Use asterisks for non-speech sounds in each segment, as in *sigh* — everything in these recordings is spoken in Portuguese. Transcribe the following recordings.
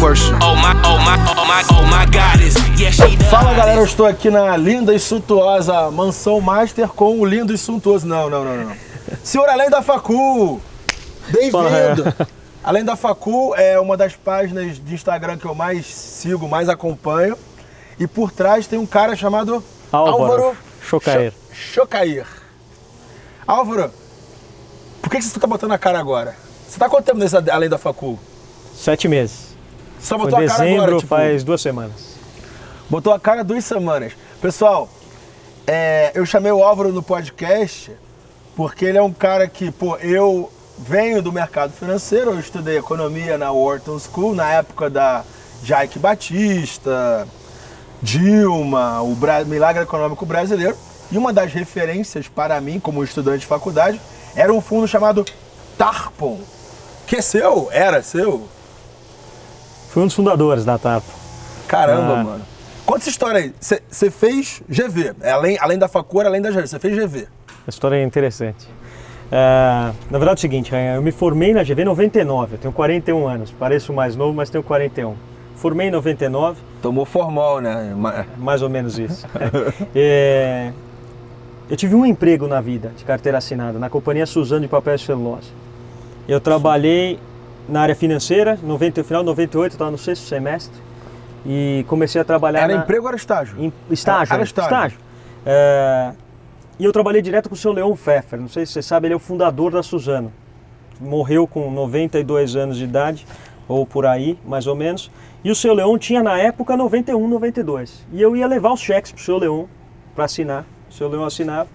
worship. Oh my, oh my, oh my, oh my goddess. Yeah, she does. Fala galera, eu estou aqui na linda e suntuosa Mansão Master com o lindo e suntuoso. Não, não, não, não. Senhor Além da Facu! Bem-vindo! *laughs* Além da Facu é uma das páginas de Instagram que eu mais sigo, mais acompanho. E por trás tem um cara chamado Álvaro Chocair. Cho- Chocair. Álvaro, por que que você tá botando a cara agora? Você tá há quanto tempo nesse Além da Facu? Sete meses. Só Foi botou a cara dezembro, agora, tipo, faz duas semanas. Botou a cara duas semanas. Pessoal, é, eu chamei o Álvaro no podcast porque ele é um cara que, pô, eu venho do mercado financeiro, eu estudei economia na Wharton School, na época da Jaique Batista, Dilma, o Bra- Milagre Econômico Brasileiro. E uma das referências para mim, como estudante de faculdade, era um fundo chamado Tarpon. Que é seu? Era seu? Fui um dos fundadores da Tarpo. Caramba, Ah. mano. Conta essa história aí. Você fez GV, é além, além da facura, além da GV, você fez GV. A história é interessante. É, na verdade é o seguinte, é, eu me formei na GV em 99, eu tenho 41 anos, pareço mais novo, mas tenho 41. Formei em 99, Tomou formal, né? Ma- mais ou menos isso. *laughs* É, eu tive um emprego na vida de carteira assinada, na companhia Suzano de Papel e Celulose. Eu trabalhei na área financeira, 90, final de 98, eu estava no sexto semestre, e comecei a trabalhar Era na... emprego ou era estágio? Em estágio. Era é, estágio. É, e eu trabalhei direto com o seu Leon Pfeffer. Não sei se você sabe, ele é o fundador da Suzano. Morreu com 92 anos de idade, ou por aí, mais ou menos. E o seu Leon tinha na época 91, 92. E eu ia levar os cheques pro seu Leon para assinar. O seu Leon assinava.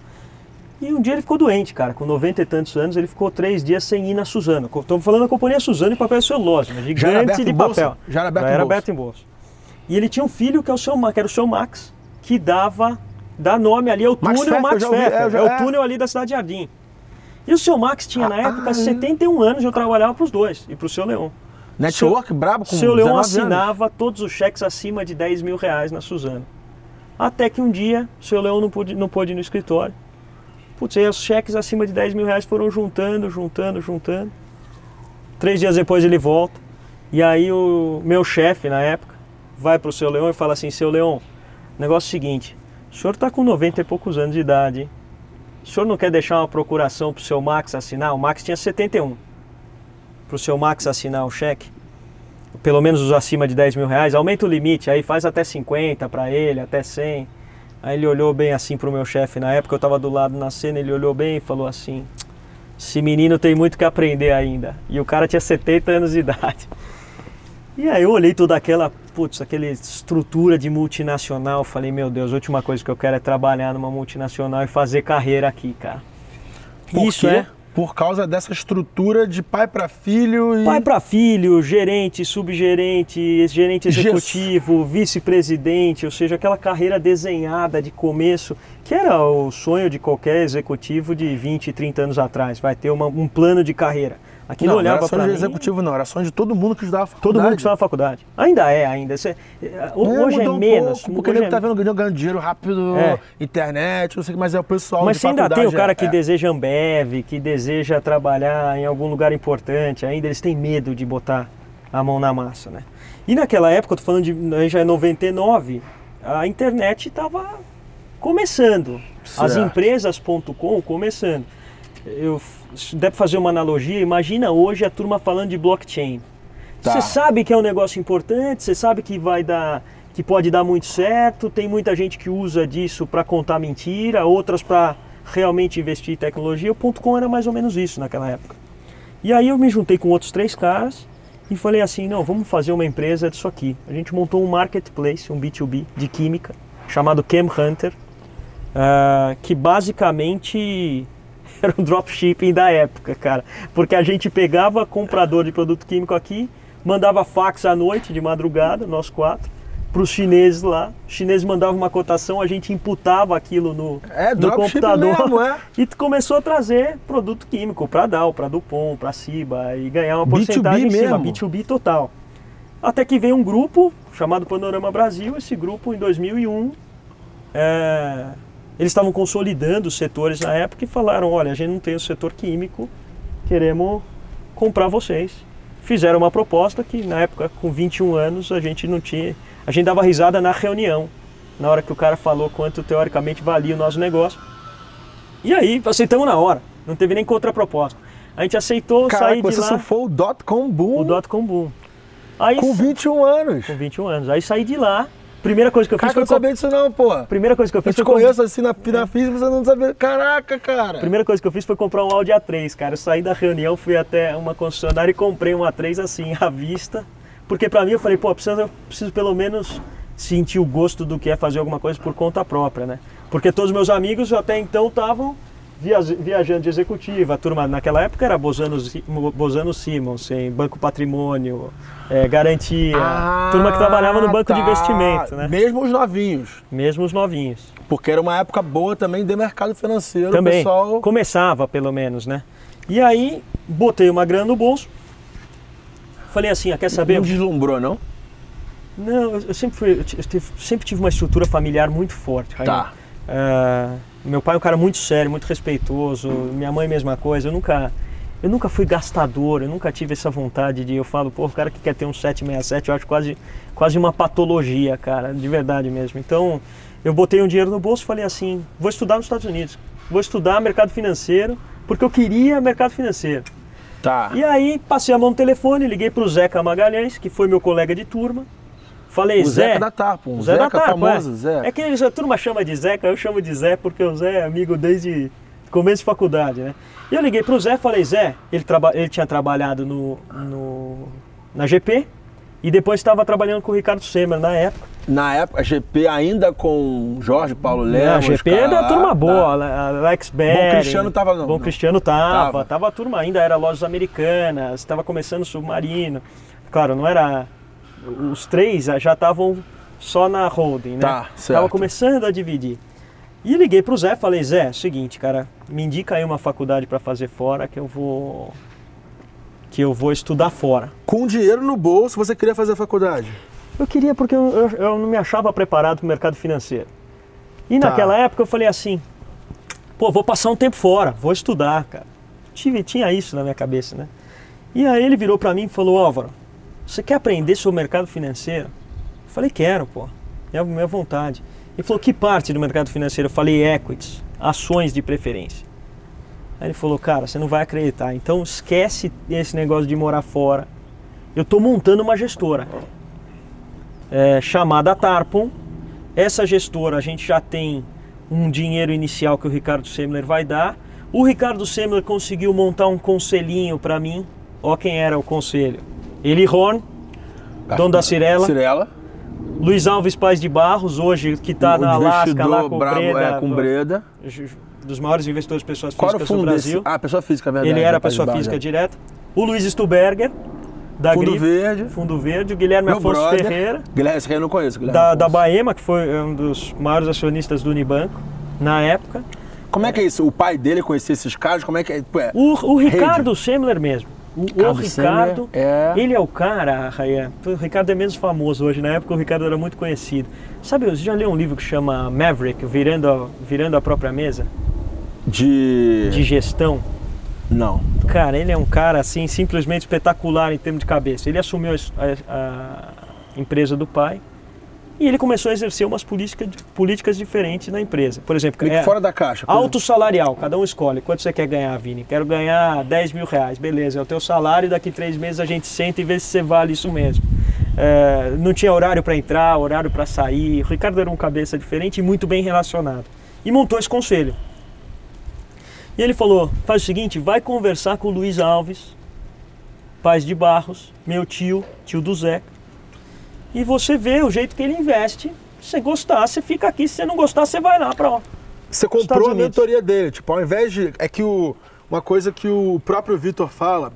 E um dia ele ficou doente, cara. Com 90 e tantos anos, ele ficou três dias sem ir na Suzano. Estamos falando da companhia Suzano de papel e celulose, Já era aberto gigante de papel. Já era aberto em era aberto em bolsa. E ele tinha um filho que, é o seu, que era o seu Max, que dava, dá nome ali ao Max túnel Max já Pfeffer. é, já- é é. o túnel ali da Cidade Jardim. E o seu Max tinha na Ah, época ah, 71 anos, eu trabalhava para os dois e para o seu Leão. Network brabo com O seu Leão 19 anos. assinava todos os cheques acima de 10 mil reais na Suzano. Até que um dia o seu Leão não pôde, não pôde ir no escritório. Putz, aí os cheques acima de 10 mil reais foram juntando, juntando, juntando. Três dias depois ele volta. E aí o meu chefe na época vai pro seu Leão e fala assim, seu Leão, negócio é o seguinte, o senhor tá com 90 e poucos anos de idade, hein? O senhor não quer deixar uma procuração pro seu Max assinar? O Max tinha 71. Pro seu Max assinar o cheque? Pelo menos os acima de 10 mil reais, aumenta o limite, aí faz até 50 para ele, até 100. Aí ele olhou bem assim pro meu chefe, na época eu tava do lado na cena, ele olhou bem e falou assim: Esse menino tem muito que aprender ainda. E o cara tinha 70 anos de idade. E aí eu olhei toda aquela, putz, aquela estrutura de multinacional, falei: Meu Deus, a última coisa que eu quero é trabalhar numa multinacional e fazer carreira aqui, cara. Por Isso quê? é Por causa dessa estrutura de pai para filho e... Pai para filho, gerente, subgerente, gerente executivo, vice-presidente, ou seja, aquela carreira desenhada de começo, que era o sonho de qualquer executivo de 20, 30 anos atrás, vai ter uma- um plano de carreira. Aquilo não, não olhava para de mim, executivo não, era sonho de todo mundo que estudava todo faculdade. mundo que estava na faculdade. Ainda é, ainda. Cê- É, hoje é um menos. pouco, porque ele é tá vendo ganhando, dinheiro rápido, É. internet, não sei o que, mas é o pessoal Mas você ainda tem o cara é- que é. deseja Ambev, que deseja trabalhar em algum lugar importante, ainda eles têm medo de botar a mão na massa, né? E naquela época, eu tô falando de já é 99, a internet estava começando. As Certo. empresas.com começando. Eu deve fazer uma analogia, imagina hoje a turma falando de blockchain. Tá. Você sabe que é um negócio importante, você sabe que vai dar, que pode dar muito certo. Tem muita gente que usa disso para contar mentira, outras para realmente investir em tecnologia. O ponto .com era mais ou menos isso naquela época. E aí eu me juntei com outros três caras e falei assim, não, vamos fazer uma empresa disso aqui. A gente montou um marketplace, um B2B de química, chamado Chem Hunter, ah, que basicamente *laughs* era o dropshipping da época, cara. Porque a gente pegava comprador de produto químico aqui, mandava fax à noite, de madrugada, nós quatro, para os chineses lá. Os chineses mandavam uma cotação, a gente imputava aquilo no, É, no computador. mesmo, é. *laughs* E começou a trazer produto químico para Dow, para Dupont, para Ciba e ganhar uma porcentagem B2B em cima, mesmo. B2B total. Até que veio um grupo chamado Panorama Brasil, esse grupo em 2001, é, eles estavam consolidando os setores na época e falaram, olha, a gente não tem o setor químico, queremos comprar vocês. fizeram uma proposta que na época, com 21 anos, a gente não tinha. A gente dava risada na reunião, na hora que o cara falou quanto teoricamente valia o nosso negócio. E aí, aceitamos na hora, não teve nem contraproposta. A gente aceitou Caraca, sair de você lá surfou o dot com boom o dot com boom. Aí, com 21 anos. com 21 anos. Aí saí de lá. Primeira coisa que eu fiz eu foi não sabia disso não, pô. Primeira coisa que eu Eu fiz te foi conheço assim na, na física, você não sabia. Caraca, cara. Primeira coisa que eu fiz foi comprar um Audi A3, cara. Eu saí da reunião, fui até uma concessionária e comprei um A3 assim, *laughs* à vista. Porque pra mim eu falei, pô, preciso, preciso pelo menos sentir o gosto do que é fazer alguma coisa por conta própria, né? Porque todos meus amigos até então estavam viaj- viajando de executiva. Turma naquela época era Bozano, Bozano Simons, em Banco Patrimônio, eh, Garantia. turma que trabalhava no banco de tá. investimento, né? Mesmo os novinhos. Mesmo os novinhos. Porque era uma época boa também de mercado financeiro. Também. O pessoal... Começava, pelo menos, né? E aí, botei uma grana no bolso. Falei assim, ah, quer saber? Não deslumbrou, não? Não, eu sempre, fui, eu sempre tive uma estrutura familiar muito forte. Tá. Ah, meu pai é um cara muito sério, muito respeitoso. Minha mãe, mesma coisa. Eu nunca, eu nunca fui gastador, eu nunca tive essa vontade de. Eu falo, pô, o cara que quer ter um 767, eu acho quase, quase uma patologia, cara, de verdade mesmo. Então, eu botei um dinheiro no bolso e falei assim: vou estudar nos Estados Unidos, vou estudar mercado financeiro, porque eu queria mercado financeiro. Tá. E aí, passei a mão no telefone, liguei pro Zeca Magalhães, que foi meu colega de turma. Falei, O Zé. Zeca da Tarpa, um o Zé da Zeca Tarpa, famoso, é. Zeca. É que a turma chama de Zeca, eu chamo de Zé porque o Zé é amigo desde começo de faculdade, né? E eu liguei pro Zé e falei, Zé, ele, traba- ele tinha trabalhado no, no- na GP e depois estava trabalhando com o Ricardo Semer na época. Na época, a GP ainda com Jorge Paulo Lemos. a GP cara, da turma tá. boa, a- Alex Berry. Cristiano tava não, Bom não. Cristiano tava, Tava. tava, a turma ainda, era lojas americanas, estava começando o submarino. Claro, não era. Os três já estavam só na holding, né? Tá, certo. Tava começando a dividir. E liguei pro Zé, falei, Zé, seguinte, cara, me indica aí uma faculdade para fazer fora que eu vou. que eu vou estudar fora. Com dinheiro no bolso, você queria fazer a faculdade. Eu queria porque eu, eu- eu não me achava preparado para o mercado financeiro. E Tá. naquela época eu falei assim, pô, vou passar um tempo fora, vou estudar, cara. Tive, tinha isso na minha cabeça, né? E aí ele virou para mim e falou, Álvaro, você quer aprender sobre o mercado financeiro? Eu falei, quero, pô, é a minha vontade. Ele falou, que parte do mercado financeiro? Eu falei, equities, ações de preferência. Aí ele falou, cara, você não vai acreditar, então esquece esse negócio de morar fora. Eu estou montando uma gestora é, chamada Tarpon. Essa gestora a gente já tem um dinheiro inicial que o Ricardo Semler vai dar. O Ricardo Semler conseguiu montar um conselhinho para mim. Ó quem era o conselho. Eli Horn, dono da Cirela. Cirela. Luiz Alves Paz de Barros, hoje que está na Alasca, lá com o brabo, Breda, é, com Breda. dos maiores investidores de pessoas Qual físicas do fundo desse? Brasil. Ah, pessoa física, é verdade. Ele era pessoa barra, física né? direta. O Luiz Stuberger, da Fundo Verde. Fundo Verde. O Guilherme Meu Afonso brother. Ferreira, Guilherme, esse aqui eu não conheço. Guilherme da, da Afonso. Baema, que foi um dos maiores acionistas do Unibanco na época. Como é que é isso? O pai dele conhecia esses caras? Como é que é? É- O, o. Ricardo Semler mesmo. O, o Ricardo é- ele é o cara, Raia. O Ricardo é menos famoso hoje, na época o Ricardo era muito conhecido. Sabe, você já leu um livro que chama Maverick, Virando a, Virando a Própria Mesa? De... De gestão. Não. Cara, ele é um cara assim simplesmente espetacular em termos de cabeça. Ele assumiu a, a- a empresa do pai e ele começou a exercer umas política, políticas diferentes na empresa. Por exemplo, é fora da caixa. alto salarial, cada um escolhe. Quanto você quer ganhar, Vini? Quero ganhar 10 mil reais. Beleza, é o teu salário. Daqui três meses a gente senta e vê se você vale isso mesmo. É, não tinha horário para entrar, horário para sair. O Ricardo era um cabeça diferente e muito bem relacionado. E montou esse conselho. E ele falou: faz o seguinte, vai conversar com o Luiz Alves, Paz de Barros, meu tio, tio do Zé, e você vê o jeito que ele investe. Se você gostar, você fica aqui. Se você não gostar, você vai lá para Você comprou a mentoria dele. Tipo, ao invés de. É que o, uma coisa que o próprio Vitor fala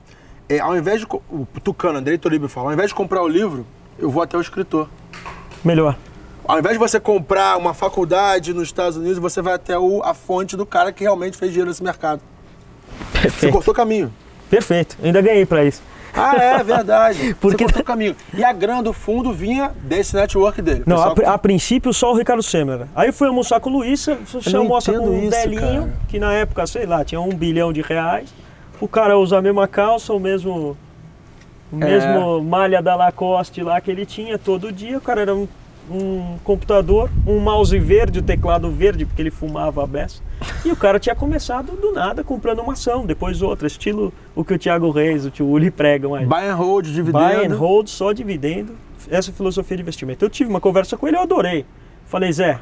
é: ao invés de. O Tucano, Andrei Toribio fala: ao invés de comprar o livro, eu vou até o escritor. melhor. Ao invés de você comprar uma faculdade nos Estados Unidos, você vai até o, a fonte do cara que realmente fez dinheiro nesse mercado. Você Perfeito. cortou caminho. Perfeito. Ainda ganhei para isso. Ah, é verdade. *laughs* Porque- Você cortou caminho. E a grana do fundo vinha desse network dele. Não, a, pri- a princípio só o Ricardo Semer. Aí eu fui almoçar com o Luiz, você você não almoça com um isso, velhinho, cara. que na época, sei lá, tinha um bilhão de reais. O cara usa a mesma calça, o mesmo O mesmo malha da Lacoste lá que ele tinha todo dia. O cara era um, um computador, um mouse verde, o teclado verde, porque ele fumava a beça. E o cara tinha começado do nada comprando uma ação, depois outra, estilo o que o Thiago Reis, o tio Uli pregam aí. Buy and hold, dividendo. Buy and hold, só dividendo. Essa filosofia de investimento. Eu tive uma conversa com ele, eu adorei. Falei, Zé,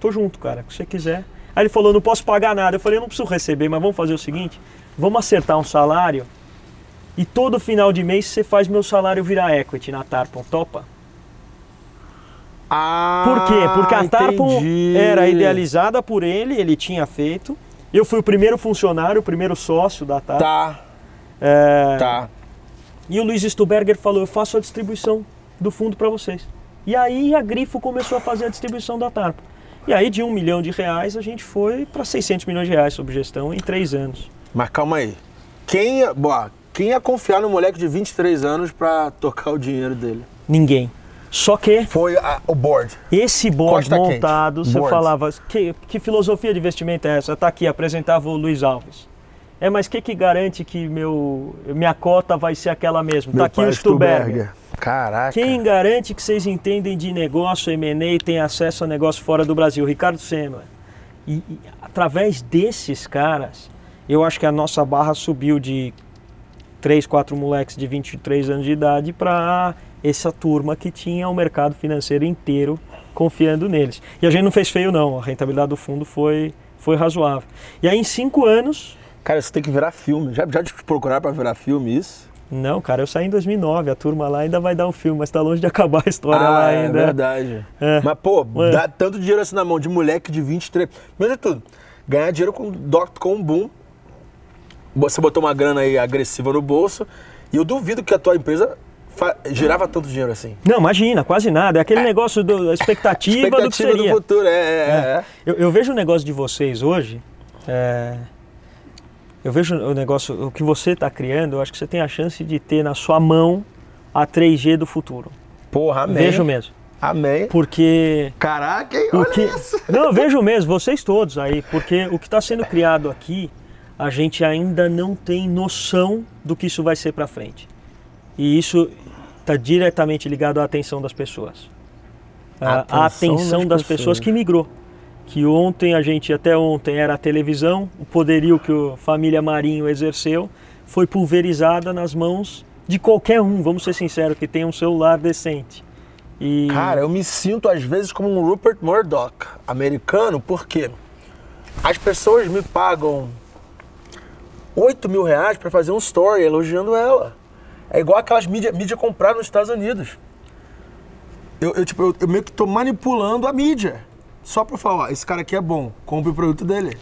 tô junto, cara, o que você quiser. Aí ele falou, não posso pagar nada. Eu falei, eu não preciso receber, mas vamos fazer o seguinte: vamos acertar um salário e todo final de mês você faz meu salário virar equity na Tarpon, topa? Ah, Por quê? Porque a Tarpon entendi. era idealizada por ele, ele tinha feito. Eu fui o primeiro funcionário, o primeiro sócio da Tarpon. Tá, É, tá. E o Luiz Stuberger falou: Eu faço a distribuição do fundo para vocês. E aí a Grifo começou a fazer a distribuição da Tarpa. E aí de um milhão de reais a gente foi para 600 milhões de reais sob gestão em três anos. Mas calma aí. Quem ia, boa, quem ia confiar no moleque de 23 anos pra tocar o dinheiro dele? Ninguém. Só que Foi a- o board. esse board Costa quente. montado, você Board. falava: que, que filosofia de investimento é essa? Tá aqui, apresentava o Luiz Alves. É, mas o que, que garante que meu, minha cota vai ser aquela mesma? Tá aqui o Stuberger. Caraca. Quem garante que vocês entendem de negócio, M&A e têm acesso a negócio fora do Brasil? Ricardo Semler. E, e através desses caras, eu acho que a nossa barra subiu de 3, 4 moleques de 23 anos de idade para essa turma que tinha o mercado financeiro inteiro confiando neles. E a gente não fez feio não, a rentabilidade do fundo foi, foi razoável. E aí em 5 anos, Cara, isso tem que virar filme. Já, já te procuraram pra virar filme isso? não, cara, eu saí em 2009, a turma lá ainda vai dar um filme, mas está longe de *laughs* acabar a história ah, lá é ainda. verdade. É. Mas, pô, É. dá tanto dinheiro assim na mão de moleque de 23. Primeiro de tudo, ganhar dinheiro com dot-com boom. Você botou uma grana aí agressiva no bolso. E eu duvido que a tua empresa girava tanto dinheiro assim. Não, imagina, quase nada. É aquele negócio do- da expectativa, do que Expectativa do, seria. futuro, é, é, é. Eu, eu vejo o negócio de vocês hoje. é, eu vejo o negócio, o que você está criando, eu acho que você tem a chance de ter na sua mão a 3G do futuro. Porra, amém. Vejo mesmo. Amém. Porque. Caraca, hein? Olha que... isso. *laughs* Não, eu vejo mesmo, vocês todos aí, porque o que está sendo criado aqui, a gente ainda não tem noção do que isso vai ser para frente. E isso está diretamente ligado à atenção das pessoas. A, a Atenção atenção das das, pessoas. pessoas que migrou. Que ontem, a gente, até ontem, era a televisão, o poderio que a família Marinho exerceu foi pulverizada nas mãos de qualquer um, vamos ser sinceros, que tem um celular decente. E... Cara, eu me sinto às vezes como um Rupert Murdoch americano, porque as pessoas me pagam 8 mil reais pra fazer um story elogiando ela. É igual aquelas mídia, mídia comprar nos Estados Unidos. Eu, eu, tipo, eu, eu meio que tô manipulando a mídia. Só pra falar, ó, esse cara aqui é bom, compre o produto dele.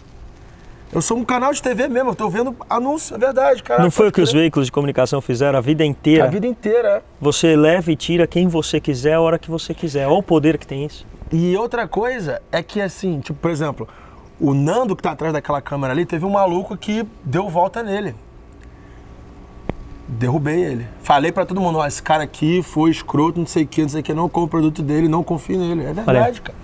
Eu sou um canal de TV mesmo, eu tô vendo anúncio, é verdade, cara. Não foi o que os veículos de comunicação fizeram a vida inteira? A vida inteira, é. Você leva e tira quem você quiser, a hora que você quiser. Olha o poder que tem isso. E outra coisa é que, assim, tipo, por exemplo, o Nando que tá atrás daquela câmera ali, teve um maluco que deu volta nele. Derrubei ele. Falei pra todo mundo, ó, esse cara aqui foi escroto, não sei o que, não sei o que, não compro o produto dele, não confio nele. É verdade, cara.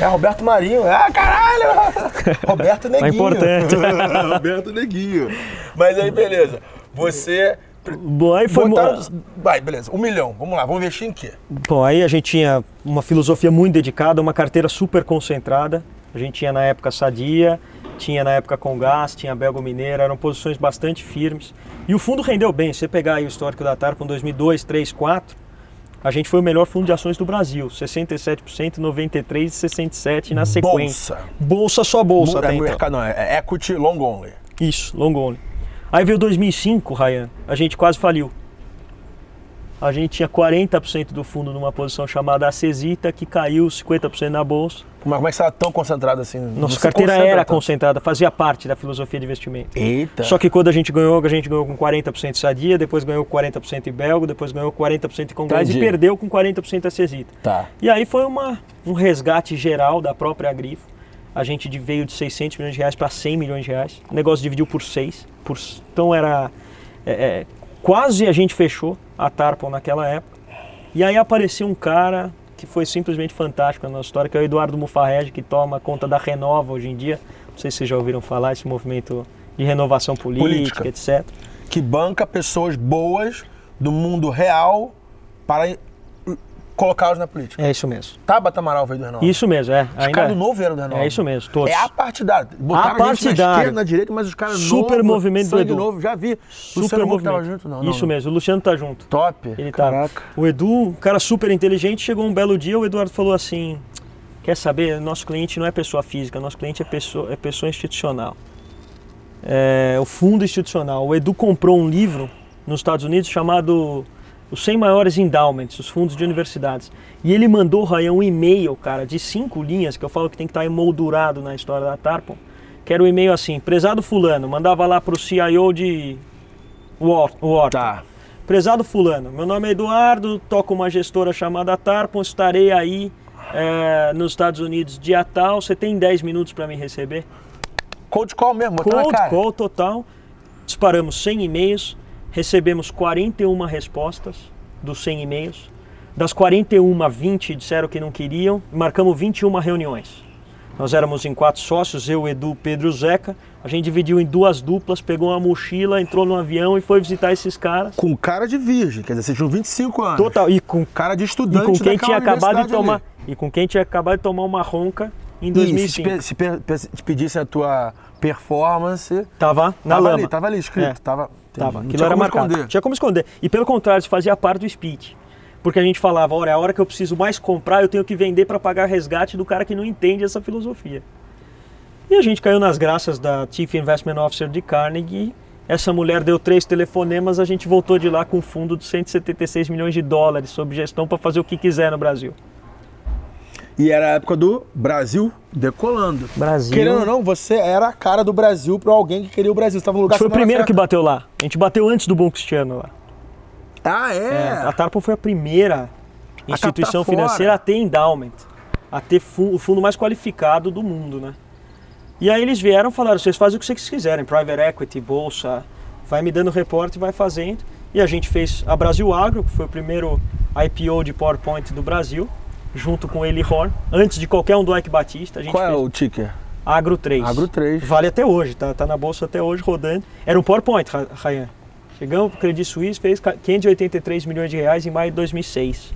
É Roberto Marinho. Ah, caralho! *laughs* Roberto Neguinho. importante. *laughs* Roberto Neguinho. Mas aí, beleza. Você... Bom, aí foi. Botaram... Vai, beleza. Um milhão. Vamos lá. Vamos investir em quê? Bom, aí a gente tinha uma filosofia muito dedicada, uma carteira super concentrada. A gente tinha na época Sadia, tinha na época Congás, tinha Belgo Mineira, eram posições bastante firmes. E o fundo rendeu bem. Se você pegar aí o histórico da Tarpa em 2002, 3, 4, a gente foi o melhor fundo de ações do Brasil. 67%, 93% e 67% na sequência. Bolsa. Bolsa só bolsa, é até então. mercado, não, é equity long only. Isso, long only. Aí veio 2005, Ryan, a gente quase faliu. A gente tinha 40% do fundo numa posição chamada Acesita, que caiu 50% na bolsa. Mas como é que você estava tão concentrado assim? Nossa carteira concentra era tanto. concentrada, fazia parte da filosofia de investimento. Eita. Só que quando a gente ganhou, a gente ganhou com 40% Sadia, depois ganhou com 40% em Belgo, depois ganhou com 40% em Congás e perdeu com 40% Acesita. Tá. E aí foi uma, um resgate geral da própria Grifo. A gente veio de 600 milhões de reais para 100 milhões de reais. O negócio dividiu por 6. Por, então era. é, é, quase a gente fechou a Tarpon naquela época. E aí apareceu um cara que foi simplesmente fantástico na nossa história, que é o Eduardo Mufarrege, que toma conta da Renova hoje em dia. Não sei se vocês já ouviram falar, esse movimento de renovação política, Política. etc. Que banca pessoas boas do mundo real para colocá-los na política. É isso mesmo. Tabata Amaral veio do Renault. Isso mesmo, é. Os caras é. do novo vieram do Renault. É isso mesmo, todos. É a partidária. Botaram A a gente na partidária. esquerda, na direita, mas os caras Super novo, movimento do Edu. novo, já vi. Super Luciano movimento. tava junto, não, não, Isso não. mesmo, o Luciano tá junto. Top. Ele tá. Caraca. O Edu, um cara super inteligente, chegou um belo dia, o Eduardo falou assim: quer saber, nosso cliente não é pessoa física, nosso cliente é pessoa, é pessoa institucional. É, o fundo institucional. O Edu comprou um livro nos Estados Unidos chamado Os 100 Maiores Endowments, os fundos de universidades. E ele mandou, Ryan, um e-mail, cara, de cinco linhas, que eu falo que tem que estar emoldurado na história da Tarpon, que era o e-mail assim, prezado fulano, mandava lá pro CIO de Wharton. Tá. Prezado fulano, meu nome é Eduardo, toco uma gestora chamada Tarpon, estarei aí é, nos Estados Unidos dia tal, você tem 10 minutos para me receber? Cold call mesmo, Cold call total, disparamos 100 e-mails, recebemos 41 respostas dos 100 e-mails, das 41, 20 disseram que não queriam, marcamos 21 reuniões. Nós éramos em quatro sócios, eu, Edu, Pedro e o Zeca. A gente dividiu em duas duplas, pegou uma mochila, entrou no avião e foi visitar esses caras. Com cara de virgem, quer dizer, vocês tinham 25 anos. Total, e com Cara de E estudante com quem tinha acabado de tomar ali. e com quem tinha acabado de tomar uma ronca em E 2005. se, pe- se pe- pedissem a tua performance, Tava na tava lama. ali, tava ali escrito. É. Tava, Tava. não Aquilo tinha era como marcado. esconder. Tinha como esconder. E pelo contrário, isso fazia parte do speech. Porque a gente falava, olha, a hora que eu preciso mais comprar, eu tenho que vender para pagar resgate do cara que não entende essa filosofia. E a gente caiu nas graças da Chief Investment Officer de Carnegie. Essa mulher deu três telefonemas, a gente voltou de lá com um fundo de 176 milhões de dólares sob gestão para fazer o que quiser no Brasil. E era a época do Brasil decolando. Brasil. Querendo ou não, você era a cara do Brasil para alguém que queria o Brasil. Você tava no A lugar foi o primeiro que bateu lá. A gente bateu antes do Bom Cristiano lá. Ah, É, é? a Tarpon foi a primeira instituição captar fora. financeira a ter endowment, a ter fu- o fundo mais qualificado do mundo, né? E aí eles vieram e falaram, vocês fazem o que vocês quiserem, private equity, bolsa, vai me dando reporte e vai fazendo. E a gente fez a Brasil Agro, que foi o primeiro IPO de PowerPoint do Brasil, junto com ele Horn, antes de qualquer um do Ike Batista. A gente Qual é fez o ticker? Agro 3. Agro 3. Vale até hoje, tá, tá na bolsa até hoje rodando. Era um PowerPoint, Ryan. Chegamos pro Credit Suisse, fez ca- 583 milhões de reais em maio de 2006.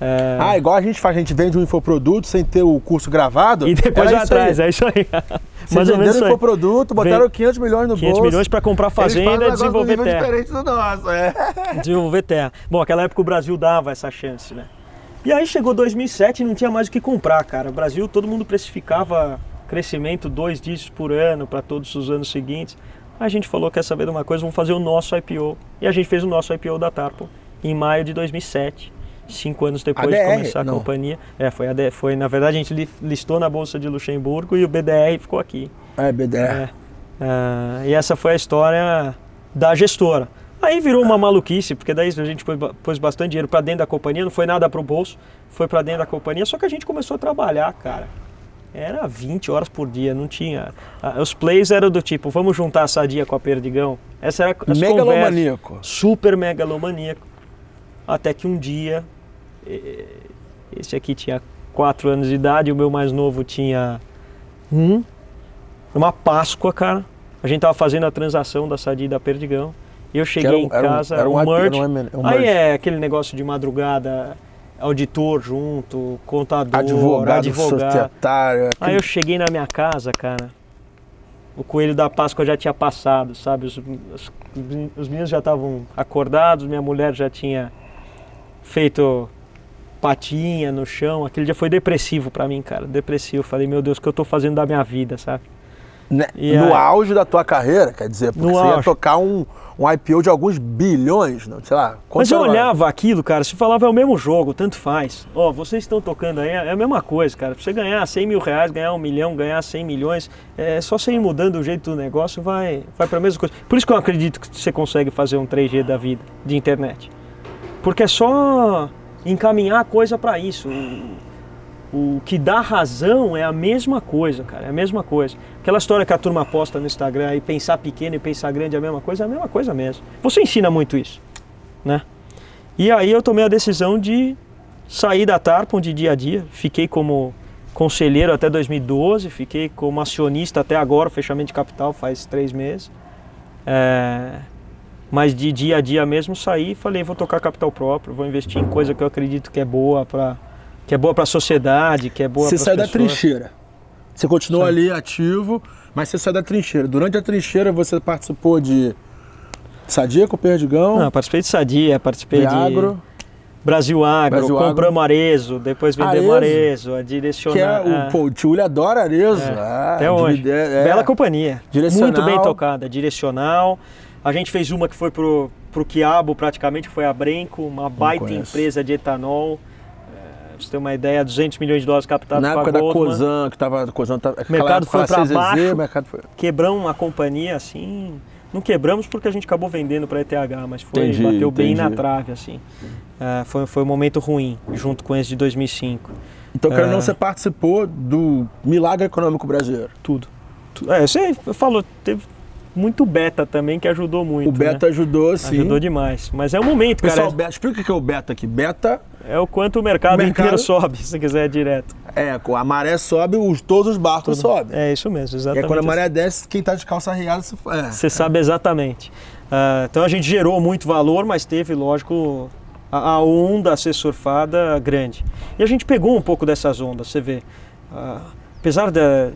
É, Ah, igual a gente faz, a gente vende um infoproduto sem ter o curso gravado. e depois vai atrás, aí. é isso aí. *laughs* Menos venderam isso aí. infoproduto, botaram Vem- 500 milhões no 500 bolso. milhões para comprar fazenda e desenvolver terra. diferente do nosso, é. *laughs* Desenvolver terra. Bom, aquela época o Brasil dava essa chance, né? E aí chegou 2007 e não tinha mais o que comprar, cara. O Brasil, todo mundo precificava crescimento dois dígitos por ano para todos os anos seguintes. A gente falou, quer saber de uma coisa, vamos fazer o nosso IPO. E a gente fez o nosso IPO da Tarpo em maio de 2007. Cinco anos depois de ADR? começar a Não. companhia. É, foi, a D- foi, na verdade, a gente li- listou na Bolsa de Luxemburgo e o BDR ficou aqui. É, BDR. É. Ah, e essa foi a história da gestora. Aí virou uma maluquice, porque daí a gente pôs, ba- pôs bastante dinheiro para dentro da companhia, não foi nada para o bolso, foi para dentro da companhia, só que a gente começou a trabalhar, cara. Era 20 horas por dia, não tinha. Os plays eram do tipo, vamos juntar a sadia com a perdigão. Essa era conversas. Megalomaníaco. Super megalomaníaco. Até que um dia, esse aqui tinha 4 anos de idade, o meu mais novo tinha um. Uma Páscoa, cara. A gente tava fazendo a transação da Sadia e da Perdigão. Eu cheguei Era em era um- casa, era um IP, merge. era um M- um Aí merge. é aquele negócio de madrugada, auditor junto, contador, Advogado, advogado. societário. Aí eu cheguei na minha casa, cara. O coelho da Páscoa já tinha passado, sabe? Os, os, os meninos já estavam acordados, minha mulher já tinha feito patinha no chão. Aquele dia foi depressivo pra mim, cara. Depressivo. Falei, meu Deus, o que eu tô fazendo da minha vida, sabe? Né, no aí? auge da tua carreira, quer dizer, porque você ia auge. tocar um, um IPO de alguns bilhões, não, sei lá. Mas eu olhava aquilo, cara, se falava é o mesmo jogo, tanto faz. Ó, vocês estão tocando aí, é a mesma coisa, cara. Pra você ganhar 100 mil reais, ganhar um milhão, ganhar 100 milhões, é só você ir mudando o jeito do negócio, vai, vai pra mesma coisa. Por isso que eu acredito que você consegue fazer um 3G da vida, de internet. Porque é só encaminhar a coisa pra isso. O, que dá razão é a mesma coisa, cara, é a mesma coisa. Aquela história que a turma posta no Instagram e pensar pequeno e pensar grande é a mesma coisa, é a mesma coisa mesmo. Você ensina muito isso, né? E aí eu tomei a decisão de sair da Tarpon de dia a dia. Fiquei como conselheiro até 2012, fiquei como acionista até agora, fechamento de capital faz três meses. É, Mas de dia a dia mesmo saí e falei, vou tocar capital próprio, vou investir em coisa que eu acredito que é boa para que é boa para a sociedade, que é boa Você pras saiu da pessoas. trincheira. Você continuou Saí. ali ativo, mas você saiu da trincheira. Durante a trincheira você participou de Sadia com o Perdigão, Não, participei de Sadia, participei Viagro, de Brasil Agro, Brasil Agro. compramos Arezo, depois vendemos Arezo? A que é direcionar. o, pô, o adora Arezo. Ah, Até hoje. é, Bela companhia. Direcional. Muito bem tocada. Direcional. A gente fez uma que foi pro, pro Quiabo, praticamente, foi a Brenco, uma baita empresa de etanol. Você ter uma ideia, 200 milhões de dólares captados Na a época da Goldman. Cosan, que tava. Cosan tava aquela mercado foi CZZ, baixo. o mercado foi. Quebramos uma companhia assim. Não quebramos porque a gente acabou vendendo para ETH, mas foi, Entendi, bateu bem entendi. na trave, assim. É, foi, foi um momento ruim, junto com esse de 2005. Então, querendo ou não, É. você participou do milagre econômico brasileiro. Tudo. Tu- É, você falou, teve muito beta também que ajudou muito. o Beta né? ajudou, sim. Ajudou demais. Mas é o momento, Pessoal, cara. beta, explica o que é o Beta aqui. Beta É o quanto o mercado, O mercado- inteiro sobe, se quiser direto. é, a maré sobe, os, todos os barcos sobem. É isso mesmo, E aí, exatamente. quando a maré desce, quem tá de calça riada, você é. Você sabe exatamente. Ah, então a gente gerou muito valor, mas teve, lógico, a, a onda a ser surfada grande. E a gente pegou um pouco dessas ondas, você vê. Ah, apesar da-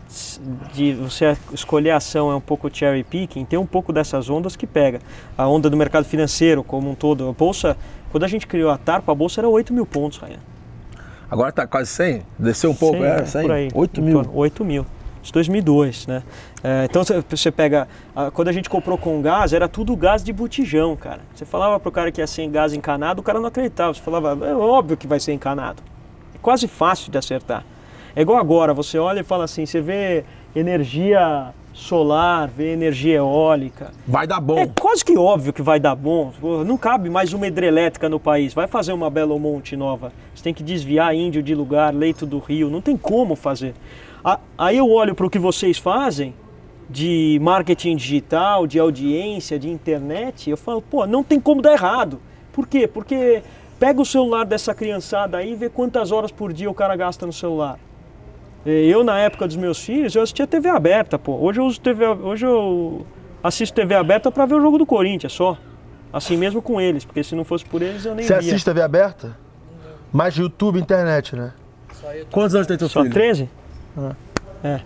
de você escolher a ação é um pouco cherry picking, tem um pouco dessas ondas que pega. A onda do mercado financeiro como um todo. A bolsa, quando a gente criou a TARPA, a bolsa era 8 mil pontos, Rayan. Agora tá quase 100? Desceu um pouco, 100, é, é, 100? por aí. 8 Em mil. torno- 8 mil. Isso 2002, né? É, então você- pega, ah, quando a gente comprou com gás, era tudo gás de botijão, cara. Você falava pro cara que ia ser gás encanado, o cara não acreditava. Você falava, é óbvio que vai ser encanado. É quase fácil de acertar. É igual agora, você olha e fala assim, você vê energia solar, vê energia eólica. Vai dar bom. É quase que óbvio que vai dar bom. Não cabe mais uma hidrelétrica no país. Vai fazer uma Belo Monte nova. Você tem que desviar índio de lugar, leito do rio. Não tem como fazer. Aí eu olho para o que vocês fazem de marketing digital, de audiência, de internet. Eu falo, pô, não tem como dar errado. Por quê? Porque pega o celular dessa criançada aí e vê quantas horas por dia o cara gasta no celular. Eu, na época dos meus filhos, eu assistia TV aberta, pô. Hoje eu uso TV, hoje eu assisto TV aberta para ver o jogo do Corinthians só. Assim mesmo com eles, porque se não fosse por eles eu nem Você via. assiste TV aberta? Mais YouTube, internet, né? Quantos anos tem teu Só filho? 13? É.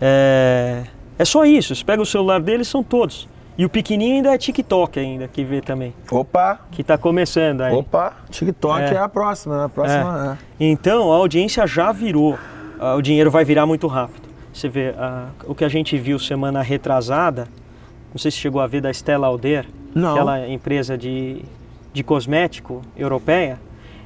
é. É só isso. Você pega o celular deles, são todos. E o pequenininho ainda é TikTok ainda, que vê também. Opa, Que tá começando aí. opa. TikTok é, É. a próxima, né? A próxima é. Então a audiência já virou. O dinheiro vai virar muito rápido. Você vê ah, o que a gente viu semana retrasada. Não sei se chegou a ver da Stella Lauder, Não. aquela empresa de, de cosmético europeia.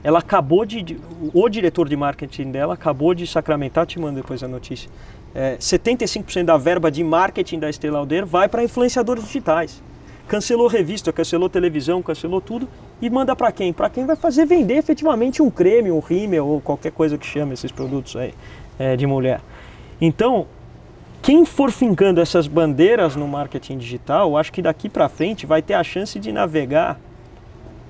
Ela acabou de, O diretor de marketing dela acabou de sacramentar, te mando depois a notícia. É, 75% da verba de marketing da Estée Lauder vai para influenciadores digitais. Cancelou revista, cancelou televisão, cancelou tudo e manda para quem? Para quem vai fazer vender efetivamente um creme, um rímel ou qualquer coisa que chame esses produtos aí é, de mulher. Então, quem for fincando essas bandeiras no marketing digital, acho que daqui para frente vai ter a chance de navegar.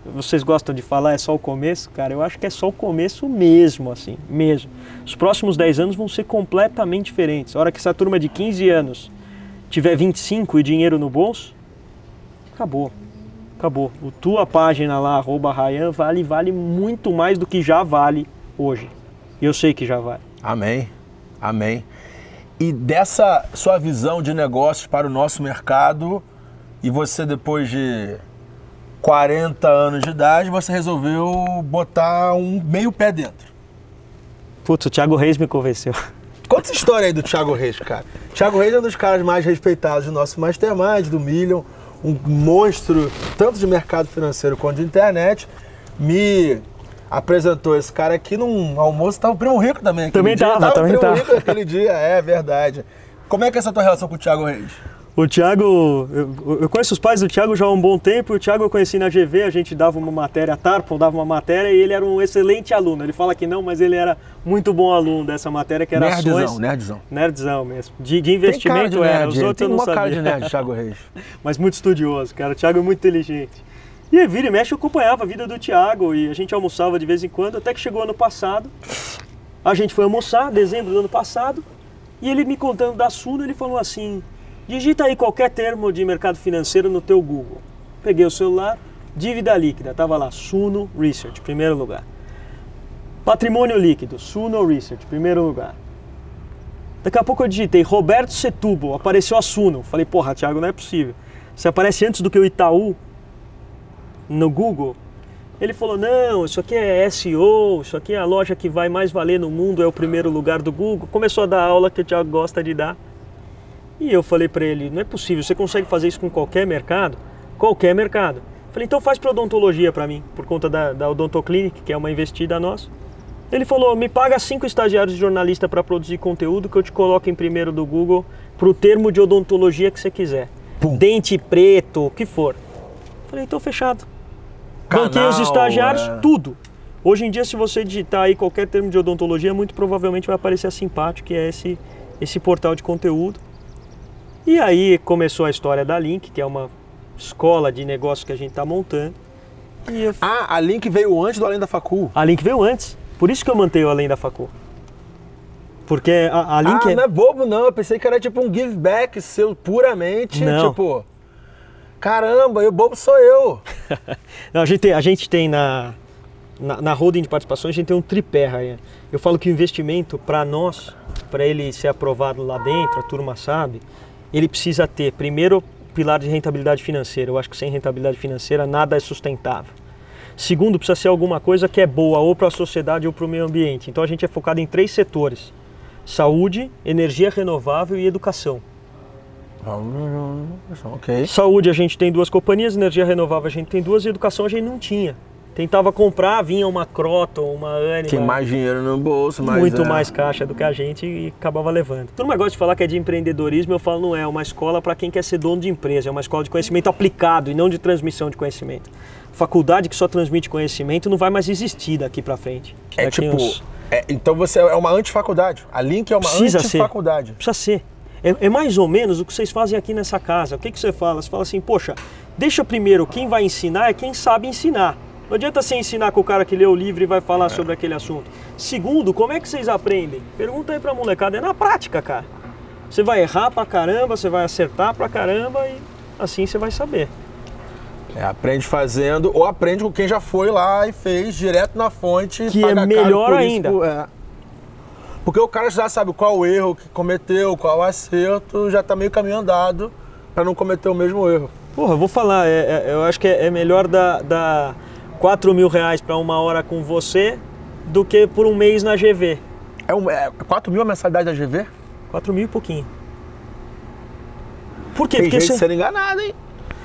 Vocês gostam de falar é só o começo? Cara, eu acho que é só o começo mesmo, assim, mesmo. Os próximos 10 anos vão ser completamente diferentes. A hora que essa turma de 15 anos tiver 25 e dinheiro no bolso, acabou. Acabou. O tua página lá, arroba Ryan, vale, vale muito mais do que já vale hoje. E eu sei que já vale. Amém. Amém. E dessa sua visão de negócios para o nosso mercado, e você depois de 40 anos de idade, você resolveu botar um meio pé dentro. Putz, o Thiago Reis me convenceu. *laughs* Conta essa história aí do Thiago Reis, cara. Thiago Reis é um dos caras mais respeitados do nosso Mastermind, do Million, um monstro tanto de mercado financeiro quanto de internet. Me apresentou esse cara aqui num almoço, tava o Primo Rico também. aquele Também dia. tava, o também Primo tava. Rico naquele dia, é verdade. Como é que é essa tua relação com o Thiago Reis? O Thiago, eu, eu conheço os pais do Thiago já há um bom tempo. O Thiago eu conheci na GV, a gente dava uma matéria, a Tarpon dava uma matéria e ele era um excelente aluno. Ele fala que não, mas ele era muito bom aluno dessa matéria que era nerdzão, ações. nerdzão. Nerdzão mesmo. De, de Tem investimento de era, os outros tem eu não uma cara de sabia. nerd, Thiago Reis. *laughs* mas muito estudioso, cara. O Thiago é muito inteligente. E vira e mexe, eu acompanhava a vida do Thiago e a gente almoçava de vez em quando, até que chegou ano passado. A gente foi almoçar, dezembro do ano passado, e ele me contando da Suno, ele falou assim: digita aí qualquer termo de mercado financeiro no teu Google. Peguei o celular, dívida líquida, tava lá, Suno Research, primeiro lugar. Patrimônio líquido, Suno Research, primeiro lugar. Daqui a pouco eu digitei Roberto Setúbal, apareceu a Suno. Falei, porra, Thiago, não é possível. Você aparece antes do que o Itaú no Google. Ele falou, não, isso aqui é SEO, isso aqui é a loja que vai mais valer no mundo, é o primeiro lugar do Google. Começou a dar aula que o Thiago gosta de dar. E eu falei para ele, não é possível, você consegue fazer isso com qualquer mercado? Qualquer mercado. Falei, então faz para odontologia para mim, por conta da, da Odontoclinic, que é uma investida nossa. Ele falou, me paga cinco estagiários de jornalista para produzir conteúdo que eu te coloco em primeiro do Google pro termo de odontologia que você quiser. Pum. Dente preto, o que for. Falei, então fechado. Banquei os estagiários, é. tudo. Hoje em dia, se você digitar aí qualquer termo de odontologia, muito provavelmente vai aparecer a Simpático, que é esse, esse portal de conteúdo. E aí começou a história da Link, que é uma escola de negócios que a gente está montando. Eu- Ah, a Link veio antes do Além da Facul. a Link veio antes. Por isso que eu mantenho além da Facul. Porque a, a Link ah, é... não é bobo não, eu pensei que era tipo um give back seu puramente, Não. tipo... Caramba, e o bobo sou eu. *laughs* Não, a, gente tem, a gente tem na, na, na holding de participações, a gente tem um tripé, Raia. Eu falo que o investimento, para nós, para ele ser aprovado lá dentro, a turma sabe, ele precisa ter, primeiro, pilar de rentabilidade financeira. Eu acho que sem rentabilidade financeira nada é sustentável. Segundo, precisa ser alguma coisa que é boa ou para a sociedade ou para o meio ambiente. Então a gente é focado em três setores: saúde, energia renovável e educação. Saúde a gente tem duas companhias, energia renovável a gente tem duas e educação a gente não tinha. Tentava comprar, vinha uma Croton, uma Anima, Tem mais dinheiro no bolso, mais... muito é. mais caixa do que a gente e acabava levando. Todo mundo gosta de falar que é de empreendedorismo, eu falo não é, é uma escola para quem quer ser dono de empresa, é uma escola de conhecimento aplicado e não de transmissão de conhecimento. Faculdade que só transmite conhecimento não vai mais existir daqui para frente. É Daqui tipo... uns- é, então você é uma antifaculdade. A Link é uma Precisa ser. antifaculdade. Precisa ser. É, é mais ou menos o que vocês fazem aqui nessa casa. O que, que você fala? Você fala assim, poxa, deixa primeiro quem vai ensinar é quem sabe ensinar. Não adianta você ensinar com o cara que lê o livro e vai falar sobre aquele assunto. Segundo, como é que vocês aprendem? Pergunta aí pra molecada, é na prática, cara. Você vai errar pra caramba, você vai acertar pra caramba e assim você vai saber. É, aprende fazendo, ou aprende com quem já foi lá e fez direto na fonte. Que é melhor isso, ainda. por- é. Porque o cara já sabe qual o erro que cometeu, qual o acerto, já tá meio caminho andado para não cometer o mesmo erro. Porra, eu vou falar, é- é- eu acho que é, é melhor dar, dar 4 mil reais pra uma hora com você do que por um mês na GV. É, um, é 4 mil a mensalidade da GV? 4 mil e pouquinho. Por quê? Tem Porque gente você... sendo enganado, hein?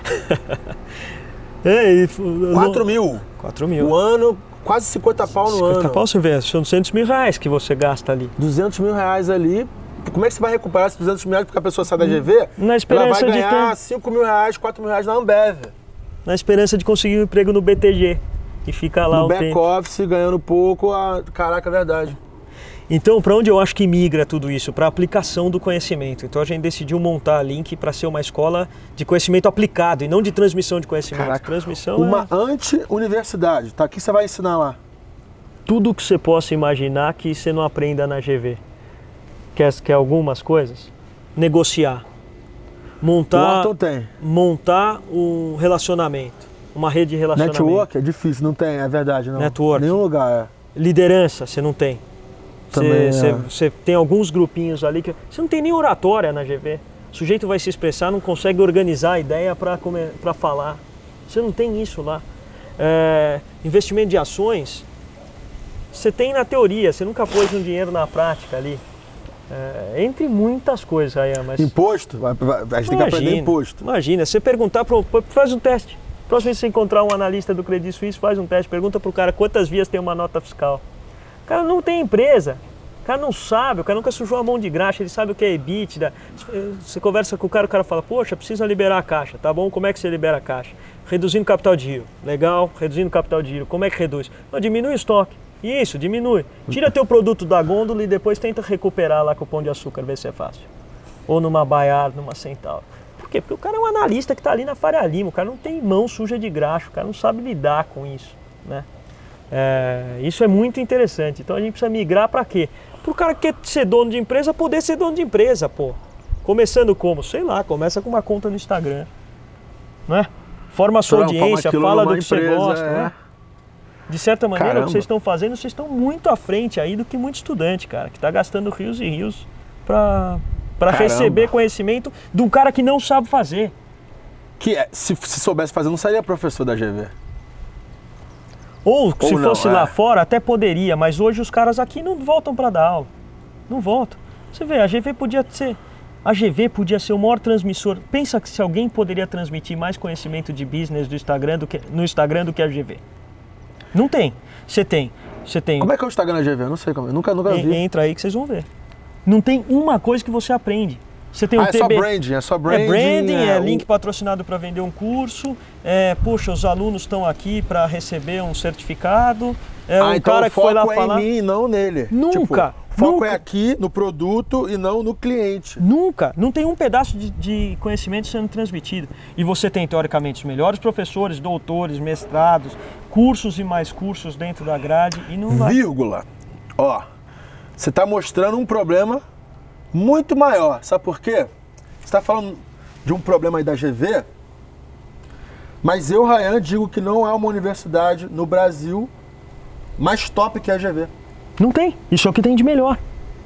*laughs* É, e... 4 mil. 4 mil. O ano, quase 50 pau no 50 ano. pau você vê, são 200 mil reais que você gasta ali. 200 mil reais ali. Como é que você vai recuperar esses 200 mil reais porque a pessoa sai da GV? Na ela esperança vai de ganhar ter- 5 mil reais, 4 mil reais na Ambev. Na esperança de conseguir um emprego no BTG. E fica lá no o back tempo. office, ganhando pouco. A... Caraca, é verdade. Então, para onde eu acho que migra tudo isso? Para aplicação do conhecimento. Então, a gente decidiu montar a Link para ser uma escola de conhecimento aplicado e não de transmissão de conhecimento. Caraca. Transmissão Uma é anti-universidade. Tá, o que você vai ensinar lá? tudo que você possa imaginar que você não aprenda na GV. Quer, quer algumas coisas? Negociar. Montar, montar um relacionamento. Uma rede de relacionamento. Network é difícil, não tem, é verdade, não. Network. Nenhum lugar, é. Liderança, você não tem. Também Você, é. tem alguns grupinhos ali que. Você não tem nem oratória na GV. O sujeito vai se expressar, não consegue organizar a ideia para falar. Você não tem isso lá. É, investimento de ações, você tem na teoria, você nunca pôs um dinheiro na prática ali. É, entre muitas coisas, aí, mas. Imposto? A gente tem que aprender imposto. Imagina, você perguntar pro. Faz um teste. Próximo vez que você encontrar um analista do Credit Suisse, faz um teste. Pergunta pro cara quantas vias tem uma nota fiscal. O cara não tem empresa. O cara não sabe, o cara nunca sujou a mão de graxa, ele sabe o que é EBITDA. Você conversa com o cara, o cara fala, poxa, precisa liberar a caixa, tá bom? Como é que você libera a caixa? Reduzindo capital de giro. Legal, reduzindo capital de giro. Como é que reduz? Não, diminui o estoque. Isso, diminui. Tira teu produto da gôndola e depois tenta recuperar lá com o pão de açúcar, ver se é fácil. Ou numa Baiar, numa Centauro. Por quê? Porque o cara é um analista que está ali na Faria Lima, o cara não tem mão suja de graxa, o cara não sabe lidar com isso, né? É, isso é muito interessante. Então a gente precisa migrar para quê? Para o cara que quer ser dono de empresa poder ser dono de empresa, pô. Começando como? Sei lá, começa com uma conta no Instagram, né? Forma a sua audiência, fala do que você empresa, gosta. é. né? De certa maneira, o Caramba. que vocês estão fazendo, vocês estão muito à frente aí do que muito estudante, cara, que está gastando rios e rios para Caramba. receber conhecimento de um cara que não sabe fazer. Que é, se, se soubesse fazer, não seria professor da GV. Ou, se não, fosse é. lá fora, até poderia, mas hoje os caras aqui não voltam para dar aula. Não voltam. Você vê, a GV podia ser. A GV podia ser o maior transmissor. Pensa que se alguém poderia transmitir mais conhecimento de business do Instagram do que, no Instagram do que a GV. Não tem. Você tem. Você tem. Como é que é o Instagram da GV? Eu não sei como. Eu nunca, nunca vi. Entra aí que vocês vão ver. Não tem uma coisa que você aprende. Você tem um ah, é só TB. branding, é só branding. É branding, é, o- link patrocinado para vender um curso. É, poxa, os alunos estão aqui para receber um certificado. É ah, um então cara o que foi lá foco é falar. em mim, não nele. Nunca, Tipo, o foco nunca. é aqui no produto e não no cliente. Nunca, não tem um pedaço de, de conhecimento sendo transmitido. E você tem, teoricamente, os melhores professores, doutores, mestrados, cursos e mais cursos dentro da grade e não vai. Vírgula. Ó, você está mostrando um problema muito maior. Sabe por quê? Você está falando de um problema aí da GV, mas eu, Ryan, digo que não há uma universidade no Brasil mais top que a GV. Não tem. Isso é o que tem de melhor.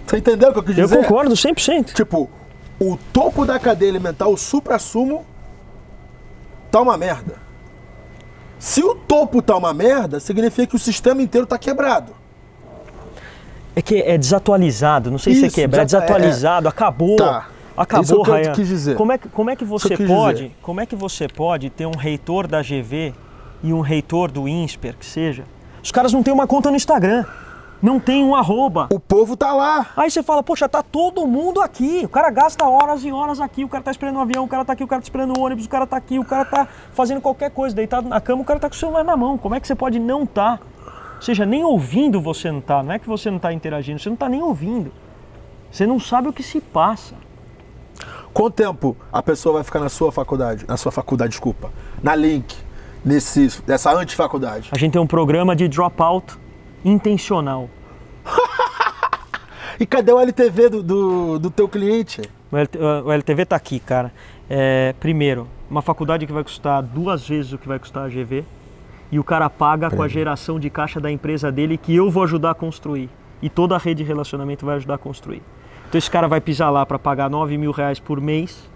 Você entendeu o que eu quis Eu dizer? concordo 100%. Tipo, o topo da cadeia alimentar, o supra-sumo, tá uma merda. Se o topo tá uma merda, significa que o sistema inteiro tá quebrado. É que é desatualizado, não sei se é Isso, quebrar, é desa- desatualizado, acabou. Tá. Acabou, Isso é o que eu Ryan. quis dizer. Como é que, como é que você pode, dizer. como é que você pode ter um reitor da GV e um reitor do INSPER, que seja? Os caras não têm uma conta no Instagram. Não tem um arroba. O povo tá lá. Aí você fala, poxa, tá todo mundo aqui. O cara gasta horas e horas aqui, o cara tá esperando o avião, o cara tá aqui, o cara tá esperando o ônibus, o cara tá aqui, o cara tá fazendo qualquer coisa, deitado na cama, o cara tá com o celular na mão. Como é que você pode não tá? Ou seja, nem ouvindo você não tá. Não é que você não tá interagindo, você não tá nem ouvindo. Você não sabe o que se passa. Quanto tempo a pessoa vai ficar na sua faculdade? Na sua faculdade, desculpa. Na Link, nesse, nessa antifaculdade. A gente tem um programa de dropout intencional. *laughs* E cadê o LTV do, do, do teu cliente? O LT o LTV tá aqui, cara. É, primeiro, uma faculdade que vai custar duas vezes o que vai custar a GV e o cara paga com a geração de caixa da empresa dele que eu vou ajudar a construir. E toda a rede de relacionamento vai ajudar a construir. Então esse cara vai pisar lá para pagar 9 mil reais por mês.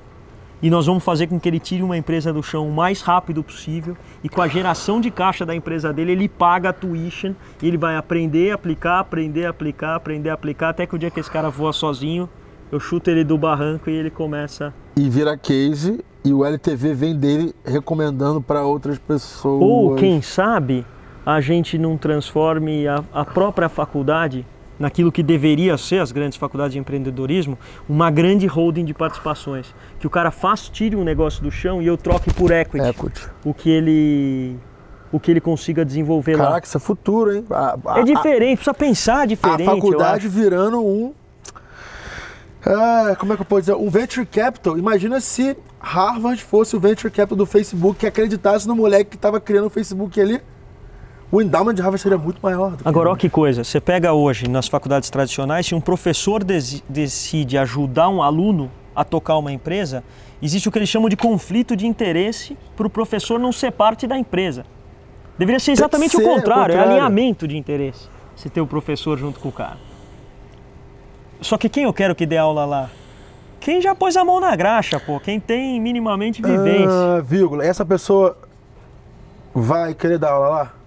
E nós vamos fazer com que ele tire uma empresa do chão o mais rápido possível. E com a geração de caixa da empresa dele ele paga a tuition. E ele vai aprender, aplicar, aprender, aplicar, aprender, aplicar até que o dia que esse cara voa sozinho eu chuto ele do barranco e ele começa E vira case e o LTV vem dele recomendando para outras pessoas. Ou, quem sabe, a gente não transforme a, a própria faculdade naquilo que deveria ser as grandes faculdades de empreendedorismo, uma grande holding de participações. Que o cara faça, tire um negócio do chão e eu troque por equity, Equity. o que ele o que ele consiga desenvolver lá. Caraca, isso é futuro, hein? A, a- É diferente, precisa pensar A, diferente. a faculdade virando um. Ah, como é que eu posso dizer? Um venture capital. Imagina se Harvard fosse o venture capital do Facebook que acreditasse no moleque que estava criando o Facebook ali. O endowment de Harvard seria muito maior. Agora, olha que coisa, você pega hoje nas faculdades tradicionais, se um professor decide ajudar um aluno a tocar uma empresa, existe o que eles chamam de conflito de interesse para o professor não ser parte da empresa. Deveria ser exatamente ser o o contrário, é contrário. alinhamento de interesse, se ter o professor junto com o cara. Só que quem eu quero que dê aula lá? Quem já pôs a mão na graxa, pô, quem tem minimamente vivência. Ah, vírgula. Essa pessoa vai querer dar aula lá?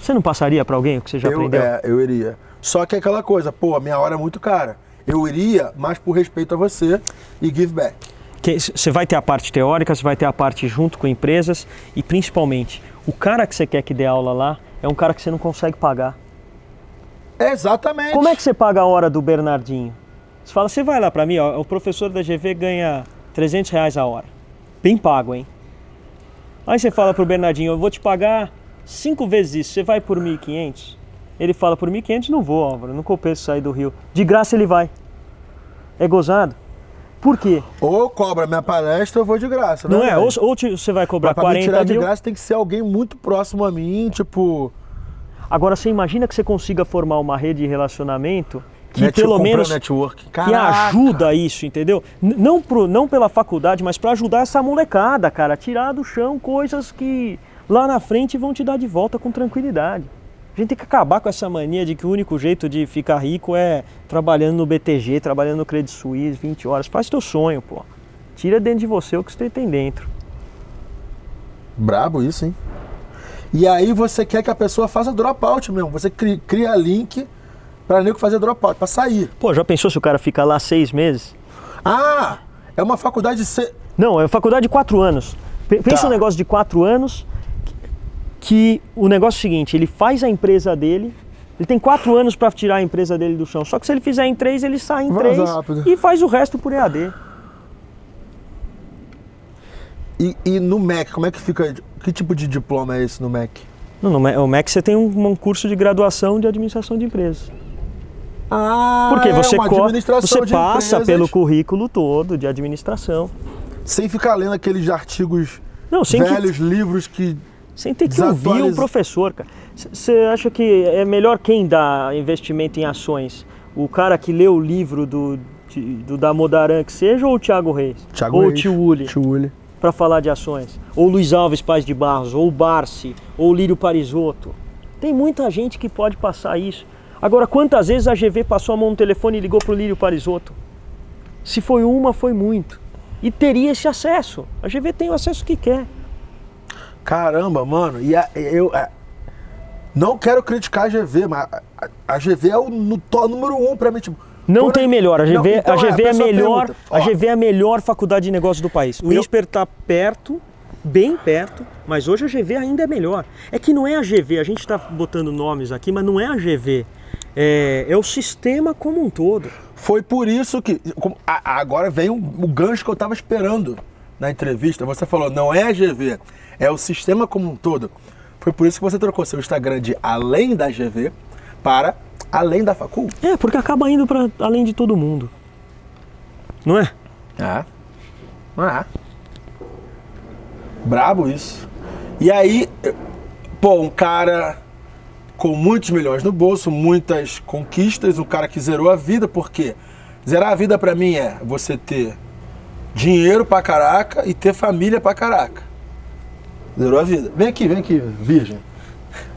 Você não passaria para alguém o que você já eu, aprendeu? é, eu iria. Só que é aquela coisa, pô, a minha hora é muito cara. Eu iria, mas por respeito a você e give back. Você vai ter a parte teórica, você vai ter a parte junto com empresas e principalmente o cara que você quer que dê aula lá é um cara que você não consegue pagar. Exatamente. Como é que você paga a hora do Bernardinho? Você fala, você vai lá pra mim, ó, o professor da GV ganha 300 reais a hora. Bem pago, hein? Aí você fala pro Bernardinho, eu vou te pagar cinco vezes isso, você vai por 1.500? Ele fala, por 1.500 não vou, Álvaro, não compensa sair do Rio. De graça ele vai. É gozado. Por quê? Ou cobra minha palestra, eu vou de graça. Não é? velho? Ou, ou te- você vai cobrar pra me 40 tirar de mil. graça tem que ser alguém muito próximo a mim, tipo. Agora você imagina que você consiga formar uma rede de relacionamento que Net- pelo menos network. que ajuda isso, entendeu? Não, pro, não pela faculdade, mas para ajudar essa molecada, cara, tirar do chão coisas que lá na frente vão te dar de volta com tranquilidade. A gente tem que acabar com essa mania de que o único jeito de ficar rico é trabalhando no BTG, trabalhando no Credit Suisse 20 horas. Faz teu sonho, pô. Tira dentro de você o que você tem dentro. Brabo isso, hein? E aí você quer que a pessoa faça dropout mesmo. Você cri- cria link pra nego fazer dropout, pra sair. Pô, já pensou se o cara fica lá seis meses? Ah! É uma faculdade de ser. Não, é faculdade de quatro anos. Pe- Pensa Tá. um negócio de quatro anos que, o negócio é o seguinte, ele faz a empresa dele, ele tem quatro anos para tirar a empresa dele do chão. Só que se ele fizer em três, ele sai em Vaza três rápido. e faz o resto por EAD. E, e no MEC, como é que fica? Que tipo de diploma é esse no MEC? No, no, Ma- o MEC você tem um, um curso de graduação de administração de empresas. Ah, Porque é você, co- administração você passa empresas, pelo currículo todo de administração. Sem ficar lendo aqueles artigos Não, sem que- velhos, livros que. Sem ter que ouvir Desatualiza- professor, cara. Você acha que é melhor quem dá investimento em ações? O cara que lê o livro do, de- do da Modaran que seja ou o Thiago Reis? Thiago ou o Reis. Tio Uli Tio Uli. para falar de ações? Ou Luiz Alves Paz de Barros, ou o Barsi, ou o Lírio Parisotto. Tem muita gente que pode passar isso. Agora, quantas vezes a GV passou a mão no telefone e ligou pro Lírio Parisotto? Se foi uma, foi muito. E teria esse acesso. A GV tem o acesso que quer. Caramba, mano. E a- eu. é, não quero criticar a GV, mas a, a- a GV é o no, to- número um pra mim. Tipo, Não tem melhor. A GV, Não, então, a GV é, a pessoa melhor. a GV é a melhor faculdade de negócios do país. O Eu- INSPER está perto, bem perto, mas hoje a GV ainda é melhor. É que não é a GV, a gente está botando nomes aqui, mas não é a GV. É, é o sistema como um todo. Foi por isso que. a- agora vem o, o gancho que eu tava esperando na entrevista. Você falou, não é a GV, é o sistema como um todo. Foi por isso que você trocou seu Instagram de além da GV para além da facul. É, porque acaba indo para além de todo mundo. Não é? É. É. Brabo isso. E aí, pô, um cara com muitos milhões no bolso, muitas conquistas, um cara que zerou a vida, porque zerar a vida pra mim é você ter dinheiro pra caraca e ter família pra caraca. Zerou a vida. Vem aqui, vem aqui, virgem.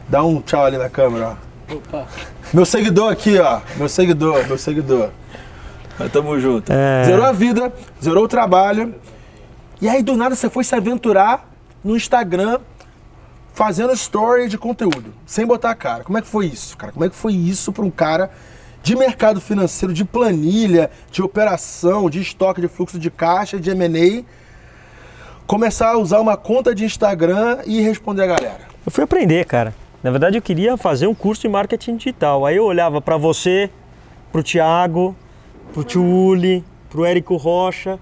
Dá um tchau ali na câmera, ó. Opa. Meu seguidor aqui, ó. Meu seguidor, meu seguidor. Nós tamo junto. É. Zerou a vida, zerou o trabalho. E aí, do nada, você foi se aventurar no Instagram fazendo story de conteúdo, sem botar a cara. Como é que foi isso, cara? Como é que foi isso para um cara de mercado financeiro, de planilha, de operação, de estoque, de fluxo de caixa, de M&A, começar a usar uma conta de Instagram e responder a galera? Eu fui aprender, cara. Na verdade, eu queria fazer um curso de marketing digital. Aí eu olhava para você, pro Thiago, pro Tio Uli, pro Érico Rocha.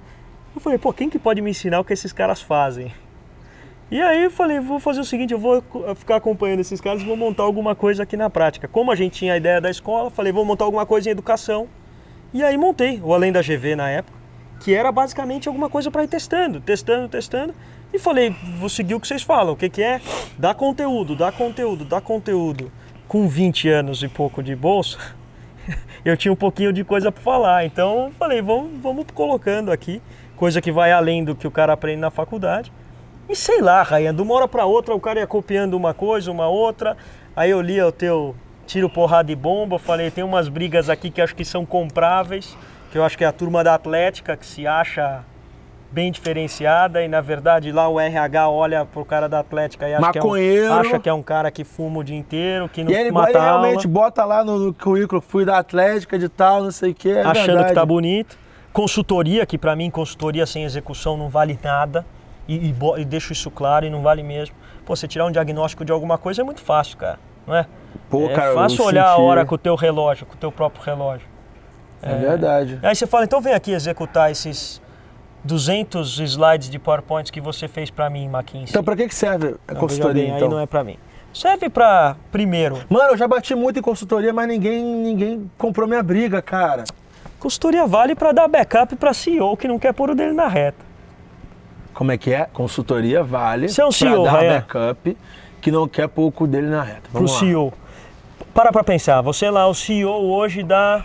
Eu falei, pô, quem que pode me ensinar o que esses caras fazem? E aí eu falei, vou fazer o seguinte, eu vou ficar acompanhando esses caras e vou montar alguma coisa aqui na prática. Como a gente tinha a ideia da escola, falei, vou montar alguma coisa em educação. E aí montei o Além da GV na época, que era basicamente alguma coisa para ir testando, testando, testando. E falei, vou seguir o que vocês falam, o que, que é? Dá conteúdo, dá conteúdo, dá conteúdo. Com 20 anos e pouco de bolsa, *laughs* eu tinha um pouquinho de coisa para falar. Então falei, vamos, vamos colocando aqui, coisa que vai além do que o cara aprende na faculdade. E sei lá, Rayan, de uma hora para outra o cara ia copiando uma coisa, uma outra. Aí eu lia o teu tiro, porrada e bomba. Falei, tem umas brigas aqui que acho que são compráveis. Que eu acho que é a turma da Atlética que se acha bem diferenciada. E na verdade lá o RH olha pro cara da Atlética e acha, que é, um, acha que é um cara que fuma o dia inteiro, que não E ele, mata ele realmente bota lá no, no currículo, fui da Atlética de tal, não sei o que. É achando verdade. que tá bonito. Consultoria, que para mim consultoria sem execução não vale nada. E, e, e deixo isso claro e não vale mesmo. Pô, você tirar um diagnóstico de alguma coisa é muito fácil, cara. Não é? Pô, é cara, fácil olhar a senti- hora com o teu relógio, com o teu próprio relógio. É verdade. Aí você fala, então vem aqui executar esses 200 slides de PowerPoint que você fez para mim, McKinsey. Então, pra que que serve a Não, consultoria, bem, então? Aí não é para mim. Serve para, primeiro, Mano, eu já bati muito em consultoria, mas ninguém, ninguém comprou minha briga, cara. consultoria vale para dar backup para CEO que não quer pôr o dele na reta. Como é que é? Consultoria vale Você é um CEO, dar Ryan. backup que não quer pouco dele na reta. Pro Vamos lá. CEO. Para para pensar, você é lá, o CEO hoje da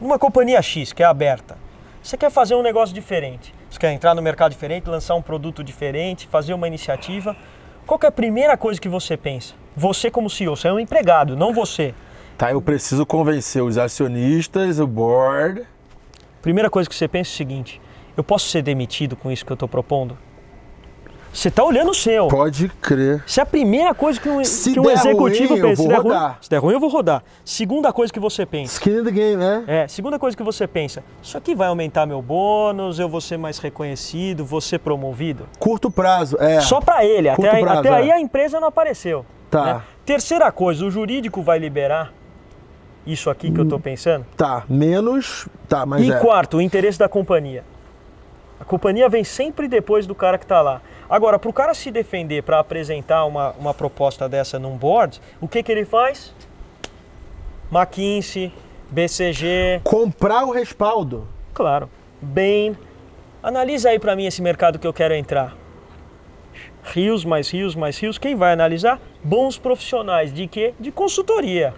numa companhia X, que é aberta, você quer fazer um negócio diferente, você quer entrar no mercado diferente, lançar um produto diferente, fazer uma iniciativa, qual é a primeira coisa que você pensa? Você como CEO, você é um empregado, não você. Tá, eu preciso convencer os acionistas, o board. Primeira coisa que você pensa é o seguinte: eu posso ser demitido com isso que eu estou propondo? Você está olhando o seu. Pode crer. Se é a primeira coisa que um, Se que um executivo ruim, eu pensa, vou se der, ruim, rodar. se der ruim, eu vou rodar. Segunda coisa que você pensa. Skin in the game, né? É, segunda coisa que você pensa, isso aqui vai aumentar meu bônus, eu vou ser mais reconhecido, vou ser promovido. Curto prazo, é. Só para ele, até, Curto aí, prazo, até aí é. a empresa não apareceu. Tá. né? Terceira coisa, o jurídico vai liberar isso aqui que eu estou pensando. Tá, menos. Tá, mas E é. quarto, o interesse da companhia. A companhia vem sempre depois do cara que está lá. Agora, para o cara se defender, para apresentar uma, uma proposta dessa num board, o que, que ele faz? McKinsey, BCG, Comprar o respaldo. claro, Bain. Analisa aí para mim esse mercado que eu quero entrar. Rios, mais rios, mais rios. Quem vai analisar? Bons profissionais. De quê? De consultoria.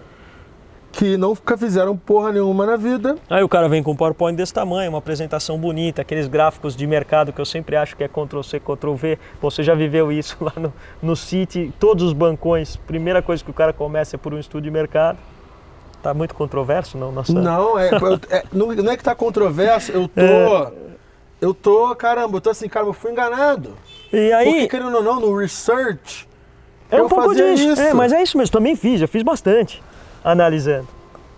Que nunca fizeram porra nenhuma na vida. Aí o cara vem com um PowerPoint desse tamanho, uma apresentação bonita, aqueles gráficos de mercado que eu sempre acho que é Ctrl-C, Ctrl-V. Você já viveu isso *laughs* lá no, no City, todos os bancões. Primeira coisa que o cara começa é por um estudo de mercado. Tá muito controverso, não? Nossa. Não, é, eu- é- não, não é que tá controverso, eu tô. É. Eu tô, caramba, eu tô assim, cara, eu fui enganado. E aí, Porque querendo ou não, no research, é um eu pouco disso. isso. É, mas é isso mesmo, também fiz, já fiz bastante analisando.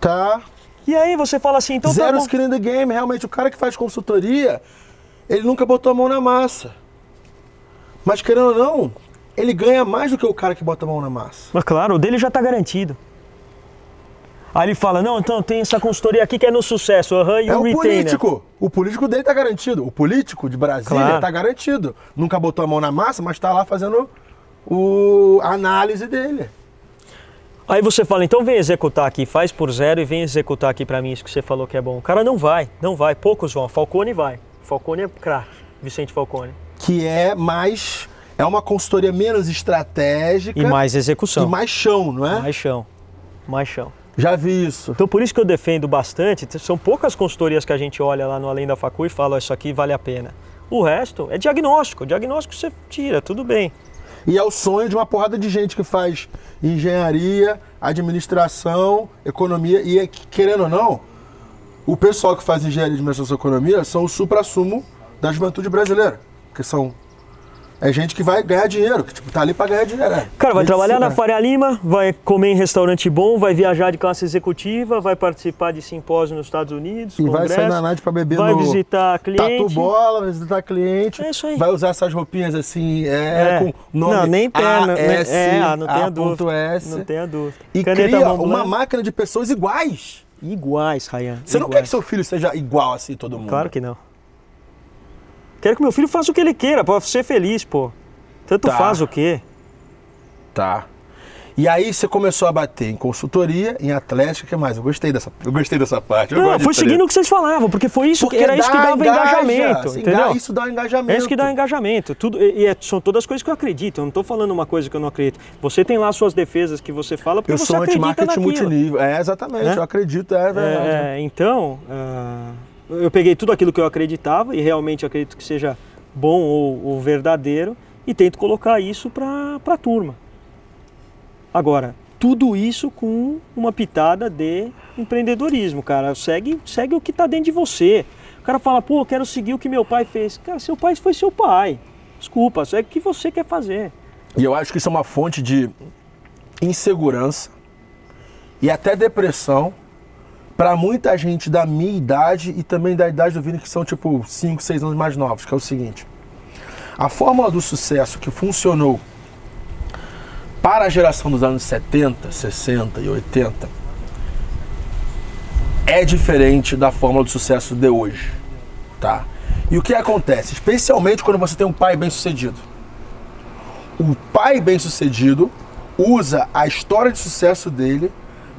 tá. E aí você fala assim, então tá Zero bom. skin in the game, realmente, o cara que faz consultoria, ele nunca botou a mão na massa. Mas querendo ou não, ele ganha mais do que o cara que bota a mão na massa. Mas claro, o dele já tá garantido. Aí ele fala, não, então tem essa consultoria aqui que é no sucesso, aham, e É o o político. O político dele tá garantido. O político de Brasília Claro. tá garantido. Nunca botou a mão na massa, mas tá lá fazendo o, a análise dele. Aí você fala, então vem executar aqui, faz por zero e vem executar aqui pra mim isso que você falou que é bom. O cara não vai, não vai, poucos vão. Falcone vai. Falcone é craque, Vicente Falcone. Que é mais. É uma consultoria menos estratégica E mais execução. e mais chão, não é? Mais chão. Mais chão. Já vi isso. Então por isso que eu defendo bastante, são poucas consultorias que a gente olha lá no Além da Facu e fala, "Ó, isso aqui vale a pena. O resto é diagnóstico. O diagnóstico você tira, tudo bem. E é o sonho de uma porrada de gente que faz engenharia, administração, economia. E é que, querendo ou não, o pessoal que faz engenharia, administração e economia são o supra-sumo da juventude brasileira. Porque são. É gente que vai ganhar dinheiro, que tipo, tá ali pra ganhar dinheiro. é. Cara, vai Medicina. trabalhar na Faria Lima, vai comer em restaurante bom, vai viajar de classe executiva, vai participar de simpósio nos Estados Unidos, E vai congresso, sair na night pra beber vai no visitar cliente. Tatu bola, vai visitar cliente. É isso aí. Vai usar essas roupinhas assim, é, É. com nome não, nem perna. AS, é, ah, não tenha dúvida. S. Não tenha dúvida. E Caneta cria uma máquina de pessoas iguais. Iguais, Rayan. Você não quer que seu filho seja igual assim todo mundo? Claro que não. Quero que meu filho faça o que ele queira, pra ser feliz, pô. Tanto Tá. faz o quê? Tá. E aí você começou a bater em consultoria, em atlética, o que mais? Eu gostei dessa, eu gostei dessa parte. eu Não, treta. seguindo o que vocês falavam, porque foi isso, Porque que era isso que dava engaja, engajamento, entendeu? enga- Isso dá engajamento. É isso que dá engajamento. Tudo, e, e é- são todas coisas que eu acredito. Eu não estou falando uma coisa que eu não acredito. Você tem lá suas defesas que você fala porque Eu você sou acredita anti-marketing naquilo. multinível. É, exatamente. Né? Eu acredito, é verdade. É, é, então, ah, eu peguei tudo aquilo que eu acreditava e realmente acredito que seja bom ou, ou verdadeiro e tento colocar isso para a turma. Agora, tudo isso com uma pitada de empreendedorismo, cara. Segue, segue o que está dentro de você. O cara fala, pô, eu quero seguir o que meu pai fez. Cara, seu pai foi seu pai. Desculpa, segue o que você quer fazer. E eu acho que isso é uma fonte de insegurança e até depressão para muita gente da minha idade e também da idade do Vini, que são tipo 5, 6 anos mais novos, que é o seguinte. A fórmula do sucesso que funcionou para a geração dos anos 70, 60 e 80 é diferente da fórmula do sucesso de hoje, tá? E o que acontece? Especialmente quando você tem um pai bem-sucedido o pai bem-sucedido usa a história de sucesso dele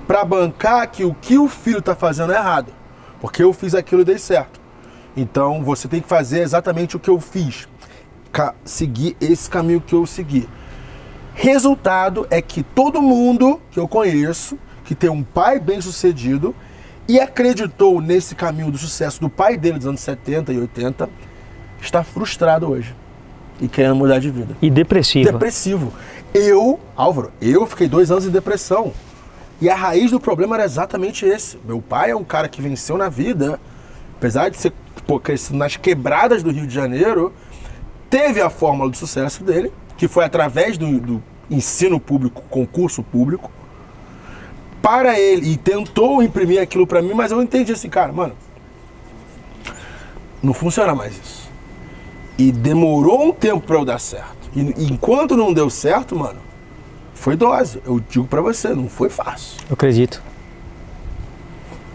para bancar que o que o filho está fazendo é errado. Porque eu fiz aquilo e dei certo. Então você tem que fazer exatamente o que eu fiz. Seguir esse caminho que eu segui. Resultado é que todo mundo que eu conheço, que tem um pai bem-sucedido, e acreditou nesse caminho do sucesso do pai dele dos anos 70 e 80, está frustrado hoje e querendo mudar de vida. E depressiva. Depressivo. Eu, Álvaro, eu fiquei dois anos em depressão. E a raiz do problema era exatamente esse. Meu pai é um cara que venceu na vida, apesar de ser pô, crescido nas quebradas do Rio de Janeiro, teve a fórmula do sucesso dele, que foi através do, do ensino público, concurso público, para ele e tentou imprimir aquilo para mim, mas eu entendi assim, cara, mano, não funciona mais isso. E demorou um tempo para eu dar certo. E enquanto não deu certo, mano, foi dose. Eu digo para você, não foi fácil. Eu acredito.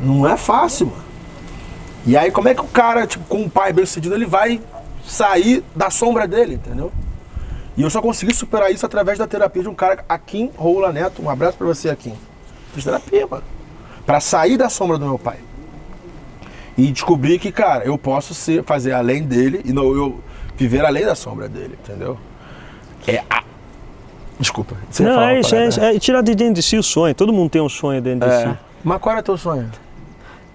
Não é fácil, mano. E aí, como é que o cara, tipo, com um pai bem sucedido, ele vai sair da sombra dele, entendeu? E eu só consegui superar isso através da terapia de um cara, Akin Roula Neto. Um abraço pra você, Akin. Fiz terapia, mano. Pra sair da sombra do meu pai. E descobrir que, cara, eu posso ser, fazer além dele e não eu viver além da sombra dele, entendeu? É a. Desculpa. Não, é isso, é, né? é tirar de dentro de si o sonho. Todo mundo tem um sonho dentro de É. si. Mas qual era teu sonho?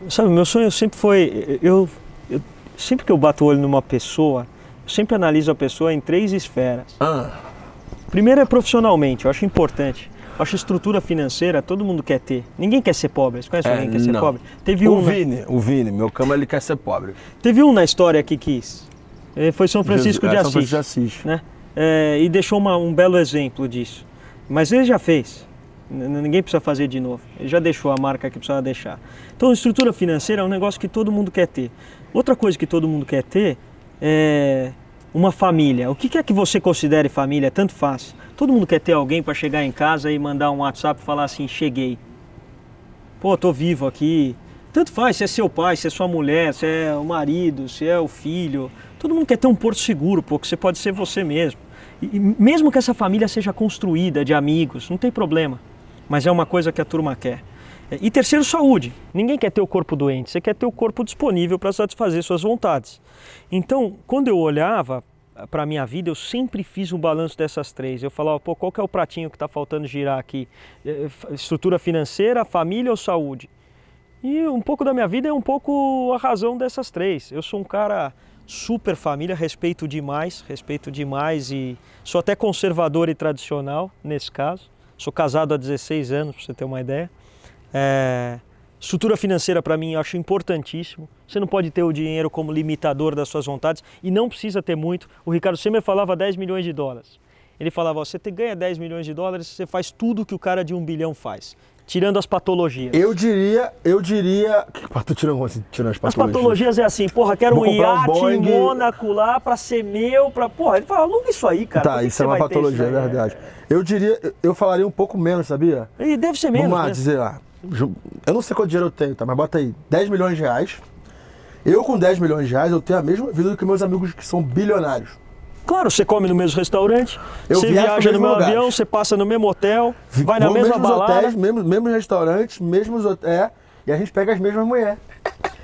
Sabe, meu sonho sempre foi. Eu, eu- sempre que eu bato o olho numa pessoa, eu sempre analiso a pessoa em três esferas. Ah, Primeiro é profissionalmente, eu acho importante. Eu acho estrutura financeira, todo mundo quer ter. Ninguém quer ser pobre. Você conhece É, alguém que quer ser não. pobre? Teve o um, né? Vini, o Vini, meu cama ele quer ser pobre. teve um na história que quis. Foi São Francisco Jesus- de é, São Assis. Francisco de Assis. né? É, e deixou uma- um belo exemplo disso. Mas ele já fez. Ninguém precisa fazer de novo. Ele já deixou a marca que precisava deixar. Então, estrutura financeira é um negócio que todo mundo quer ter. Outra coisa que todo mundo quer ter é uma família. O que é que você considere família? Tanto faz. Todo mundo quer ter alguém para chegar em casa e mandar um WhatsApp e falar assim: cheguei. Pô, tô vivo aqui. Tanto faz se é seu pai, se é sua mulher, se é o marido, se é o filho. Todo mundo quer ter um porto seguro, pô, que você pode ser você mesmo. E, mesmo que essa família seja construída de amigos, não tem problema. Mas é uma coisa que a turma quer. É, E terceiro, saúde. Ninguém quer ter o corpo doente, você quer ter o corpo disponível para satisfazer suas vontades. Então, quando eu olhava para a minha vida, eu sempre fiz um balanço dessas três. Eu falava, pô, qual que é o pratinho que está faltando girar aqui? É, f- Estrutura financeira, família ou saúde? E um pouco da minha vida é um pouco a razão dessas três. Eu sou um cara super família, respeito demais, respeito demais e sou até conservador e tradicional nesse caso. Sou casado há 16 anos, para você ter uma ideia. É, estrutura financeira para mim acho importantíssimo. Você não pode ter o dinheiro como limitador das suas vontades e não precisa ter muito. O Ricardo sempre falava 10 milhões de dólares. Ele falava, você ganha 10 milhões de dólares, você faz tudo que o cara de um bilhão faz, tirando as patologias. Eu diria, eu diria. Que *laughs* tirando, assim, tirando as As patologias? patologias é assim, porra, quero Vou um comprar um iate em. Mônaco lá pra ser meu, pra. Porra, ele fala, aluga isso aí, cara. Tá, isso é uma patologia, é verdade. Eu diria, eu- falaria um pouco menos, sabia? E deve ser menos. Vamos lá, né? dizer lá. Eu não sei quanto dinheiro eu tenho, tá? Mas bota aí, 10 milhões de reais. Eu com 10 milhões de reais, eu tenho a mesma vida do que meus amigos que são bilionários. Claro, você come no mesmo restaurante, Eu você viaja no mesmo mesmo avião, você passa no mesmo hotel, vai na Vou mesma mesmos balada. hotéis, mesmos, mesmos restaurantes, mesmos hotéis. E a gente pega as mesmas mulheres.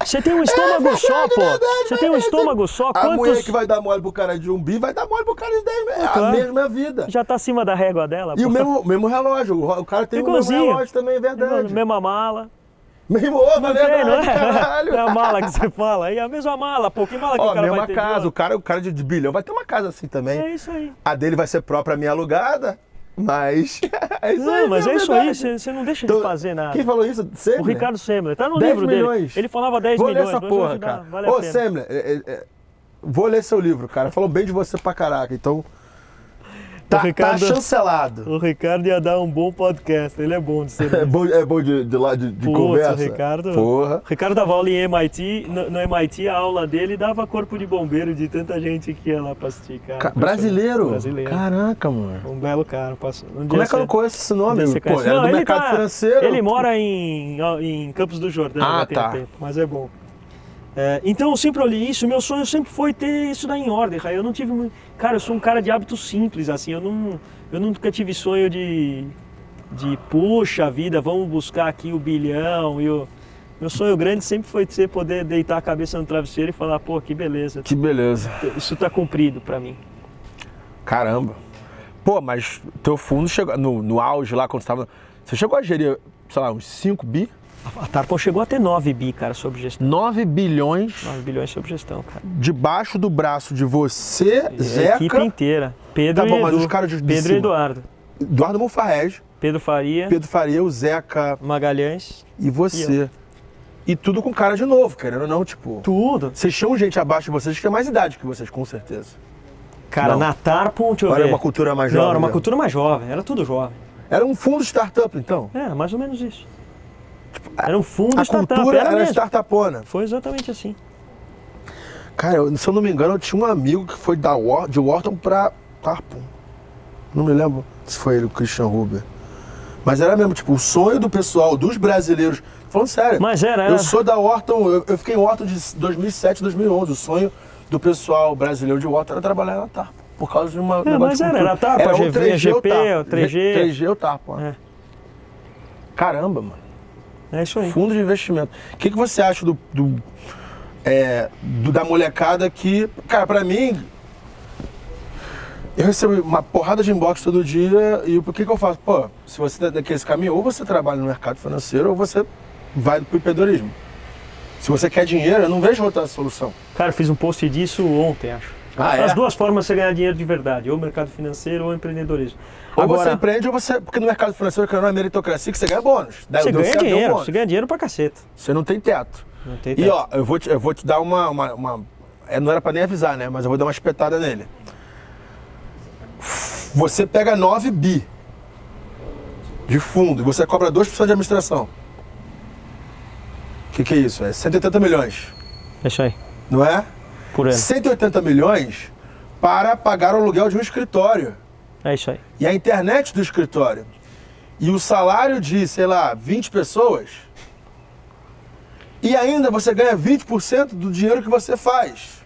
Você tem um estômago só, pô. Você tem um estômago só. A mulher Quantos. que vai dar mole pro cara de um bi vai dar mole pro cara de 10 mil. É a Claro. mesma vida. Já tá acima da régua dela, E pô. o mesmo, mesmo relógio. O cara tem o mesmo Igualzinho. relógio também, é verdade. Mesma mala. Ovo, é Não tem, verdade, não é? caralho. *laughs* É a mala que você fala. E a mesma mala, pô. Que mala que Ó, o cara mesma vai ter? casa. O cara, o cara de, de bilhão vai ter uma casa assim também. É isso aí. A dele vai ser própria minha alugada, mas. *laughs* é isso aí. Não, mas é isso aí, você você não deixa Então, de fazer nada. Quem falou isso? Você? O Ricardo Semler, tá no 10 livro milhões. dele. Ele falava 10 Vou milhões. ler essa vou porra, cara. Vale a Ô. Semler, é, é, é, vou ler seu livro, cara. Falou bem de você pra caraca. Então. Tá, Ricardo- tá chancelado. O Ricardo ia dar um bom podcast, ele é bom de ser. *laughs* É bom, é bom de, de, lá de, de Putz, conversa. o Ricardo. Porra. O Ricardo dava aula em MIT, no, no MIT a aula dele dava corpo de bombeiro de tanta gente que ia lá pra assistir, cara. Ca- brasileiro? Brasileiro. Caraca, mano. Um belo cara. Passou. Um Como é que eu não conheço esse um nome? você Pô, era Não, do ele mercado tá- financeiro. Ele mora em, em Campos do Jordão Ah, tá. um tempo, mas é bom. É, então eu sempre olhei isso, meu sonho sempre foi ter isso daí em ordem, Raí. Eu não tive muito. Cara, eu sou um cara de hábitos simples, assim, eu não. Eu nunca tive sonho de. de puxa vida, vamos buscar aqui o bilhão e o. Meu sonho grande sempre foi ser poder deitar a cabeça no travesseiro e falar, pô, que beleza, Que beleza. isso tá cumprido pra mim. Caramba. Pô, mas teu fundo chegou no, no auge lá quando você tava. Você chegou a gerir, sei lá, uns 5 bi? A Tarpon chegou a ter 9 bi, cara, sob gestão. 9 bilhões 9 bilhões sob gestão, cara. debaixo do braço de você, A Zeca, equipe inteira. Pedro Tá bom, e mas Edu. os caras de- Pedro cima? e Eduardo. Eduardo Monfarrez, Pedro Faria, Pedro Faria, o Zeca Magalhães. e você. E tudo com cara de novo, querendo ou não, tipo. Tudo. Vocês tinham gente abaixo de vocês que tem mais idade que vocês, com certeza. Cara, Não. na Tarpon, deixa eu era ver. uma cultura mais Não, jovem era uma mesmo? cultura mais jovem. Era tudo jovem. Era um fundo startup, então. Era mais ou menos isso. Era um fundo A startup. cultura era era startupona. Foi exatamente assim. Cara, eu- se eu não me engano, eu tinha um amigo que foi da de Wharton pra Tarpon. Não me lembro se foi ele, o Christian Huber. Mas era mesmo, tipo, o sonho do pessoal, dos brasileiros. Falando sério. Mas era, era. Eu sou da Wharton, eu, eu fiquei em Wharton de 2007, 2011. O sonho do pessoal brasileiro de Wharton era trabalhar na Tarpon. Por causa de uma. É, mas era, era Tarpon, Era a o GV, 3G, o GP, o 3G. 3G, o Tarpon. É. Caramba, mano. É isso aí. Fundo de investimento. O que, que você acha do, do, é, do- da molecada que, cara, pra mim, eu recebo uma porrada de inbox todo dia e o que, que eu faço? Pô, se você tá daquele caminho, ou você trabalha no mercado financeiro ou você vai pro empreendedorismo. Se você quer dinheiro, eu não vejo outra solução. Cara, eu fiz um post disso ontem, acho. Ah, é? As duas formas de você ganhar dinheiro de verdade, ou mercado financeiro ou empreendedorismo. Ou você Agora, empreende ou você. Porque no mercado financeiro, que não é meritocracia, que você ganha bônus. Daí você ganha certo, dinheiro, você ganha dinheiro pra caceta. Você não tem teto. Não tem E teto. ó, eu vou te, eu vou te dar uma, uma, uma- é, Não era pra nem avisar, né? Mas eu vou dar uma espetada nele. Você pega 9 bi de fundo e você cobra 2% de administração. O que, que é isso? É 180 milhões, isso aí, não é? Por ano. 180 milhões para pagar o aluguel de um escritório É isso aí. e a internet do escritório. E o salário de, sei lá, 20 pessoas. E ainda você ganha 20% do dinheiro que você faz.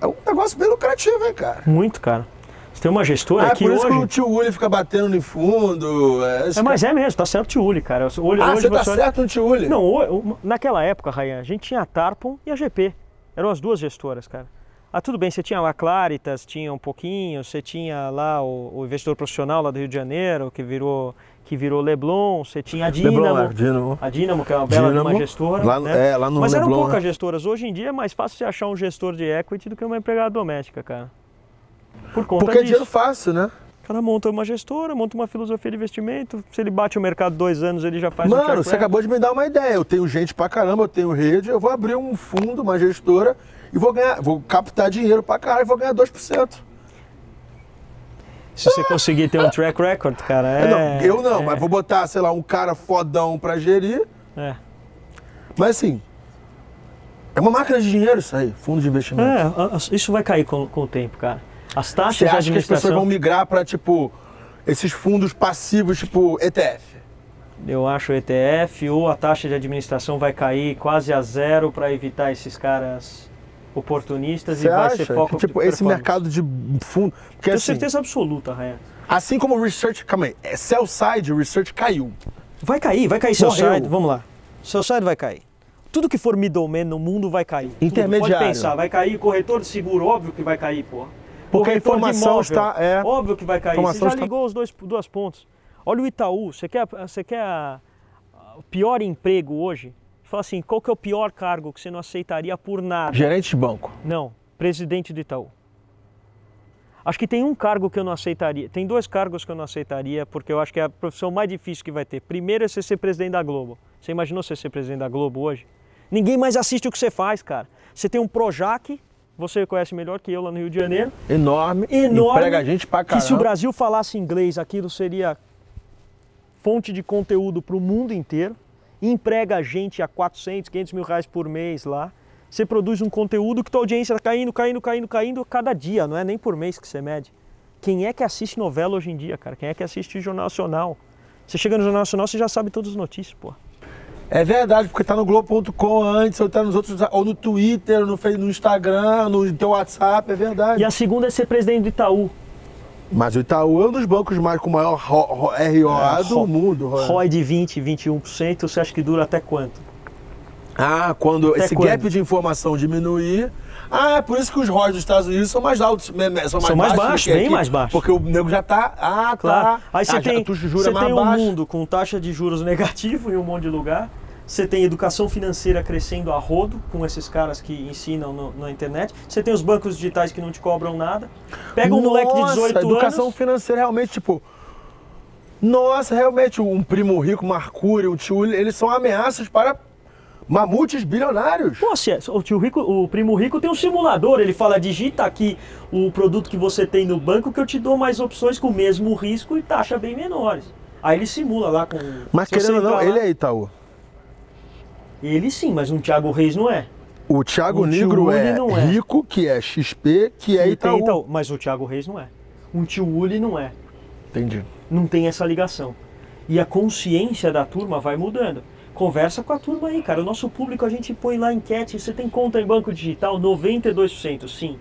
É um negócio bem lucrativo, hein, cara? Muito, cara. Você tem uma gestora Ah, é que por isso que o hoje... tio Uli fica batendo no fundo. É, É, mas é mesmo, tá certo, tio Uli, cara. Hoje, cara- Ah, hoje você tá olha- certo no tio Uli? Não, o- o- naquela época, Rayan, a gente tinha a Tarpon e a GP. Eram as duas gestoras, cara. Ah, tudo bem, você tinha lá a Claritas, tinha um pouquinho, você tinha lá o, o investidor profissional lá do Rio de Janeiro, que virou, que virou Leblon, você tinha a Dínamo. Leblon, é, Dínamo. A Dínamo, que é uma bela uma gestora. Lá- né? é, lá no Mas eram Leblon, poucas né? gestoras. Hoje em dia é mais fácil você achar um gestor de equity do que uma empregada doméstica, cara. Por conta Porque é disso. dinheiro fácil, né? Cara monta uma gestora, monta uma filosofia de investimento. Se ele bate o mercado dois anos, ele já faz Mano, você acabou de me dar uma ideia. Eu tenho gente pra caramba, eu tenho rede, eu vou abrir um fundo, uma gestora, e vou ganhar, vou captar dinheiro pra caralho e vou ganhar 2%. Se você conseguir ter um *laughs* track record, cara, é... não, eu não, é, mas vou botar, sei lá, um cara fodão pra gerir. É. Mas assim, é uma máquina de dinheiro isso aí, fundo de investimento. É, isso vai cair com, com o tempo, cara. As taxas Você acha que as pessoas vão migrar pra, tipo, esses fundos passivos, tipo ETF? Eu acho ETF ou a taxa de administração vai cair quase a zero para evitar esses caras oportunistas Você e vai acha ser foco que, tipo, esse mercado de fundo... Porque Tenho assim, certeza absoluta, Rayan. assim como o research... Calma aí, é, sell side, o research caiu. Vai cair, vai cair Morreu. side, vamos lá. Seu side vai cair. Tudo que for middleman no mundo vai cair. Tudo. Intermediário. Pode pensar, vai cair corretor de seguro, óbvio que vai cair, porra. Porque a informação está- é. Óbvio que vai cair. Você já está- ligou os dois, duas pontos. Olha o Itaú, você quer, você quer a- a- o pior emprego hoje? Fala assim, qual que é o pior cargo que você não aceitaria por nada? Gerente de banco. Não, presidente do Itaú. Acho que tem um cargo que eu não aceitaria. Tem dois cargos que eu não aceitaria, porque eu acho que é a profissão mais difícil que vai ter. Primeiro é você ser presidente da Globo. Você imaginou você ser presidente da Globo hoje? Ninguém mais assiste o que você faz, cara. Você tem um Projac, você conhece melhor que eu lá no Rio de Janeiro. Enorme. Enorme. Emprega gente pra Que se o caramba. Brasil falasse inglês, aquilo seria fonte de conteúdo para o mundo inteiro. Emprega gente a 400, 500 mil reais por mês lá. Você produz um conteúdo que tua audiência está caindo, caindo, caindo, caindo cada dia, não é nem por mês que você mede. Quem é que assiste novela hoje em dia, cara? Quem é que assiste Jornal Nacional? Você chega no Jornal Nacional, você já sabe todas as notícias, pô. É verdade, porque tá no Globo.com antes, ou tá nos outros, ou no Twitter, no, no Instagram, no teu WhatsApp, é verdade. E a segunda é ser presidente do Itaú. Mas o Itaú é um dos bancos mais com maior ro- ro- ROA É, do ro- mundo. Roy. ROI de 20, 21%, você acha que dura até quanto? Ah, quando Até esse quando? gap de informação diminuir. Ah, é por isso que os royalties dos Estados Unidos são mais altos. São mais, São mais baixos, bem aqui, mais baixos. Porque o nego já tá. Ah, Claro. tá. Aí você ah, tem, você tem um baixo. mundo com taxa de juros *laughs* negativo em um monte de lugar. Você tem educação financeira crescendo a rodo com esses caras que ensinam no- na internet. Você tem os bancos digitais que não te cobram nada. Pega um moleque de Nossa, 18 educação anos. financeira realmente, tipo. Nossa, realmente, um primo rico, Mercúrio, um tio, eles são ameaças para mamutes bilionários. Pô, se é- o tio rico, o primo rico tem um simulador. Ele fala: digita aqui o produto que você tem no banco que eu te dou mais opções com o mesmo risco e taxa bem menores. Aí ele simula lá com. Mas querendo ou não, lá- ele é Itaú. Ele sim, mas um Thiago Reis não é. O Thiago O Negro é, é. rico, que é XP, que é tem Itaú. Mas o Thiago Reis não é. Um tio Uli não é. Entendi. Não tem essa ligação. E a consciência da turma vai mudando. Conversa com a turma aí, cara. O nosso público, a gente põe lá enquete. Você tem conta em banco digital? 92%, sim.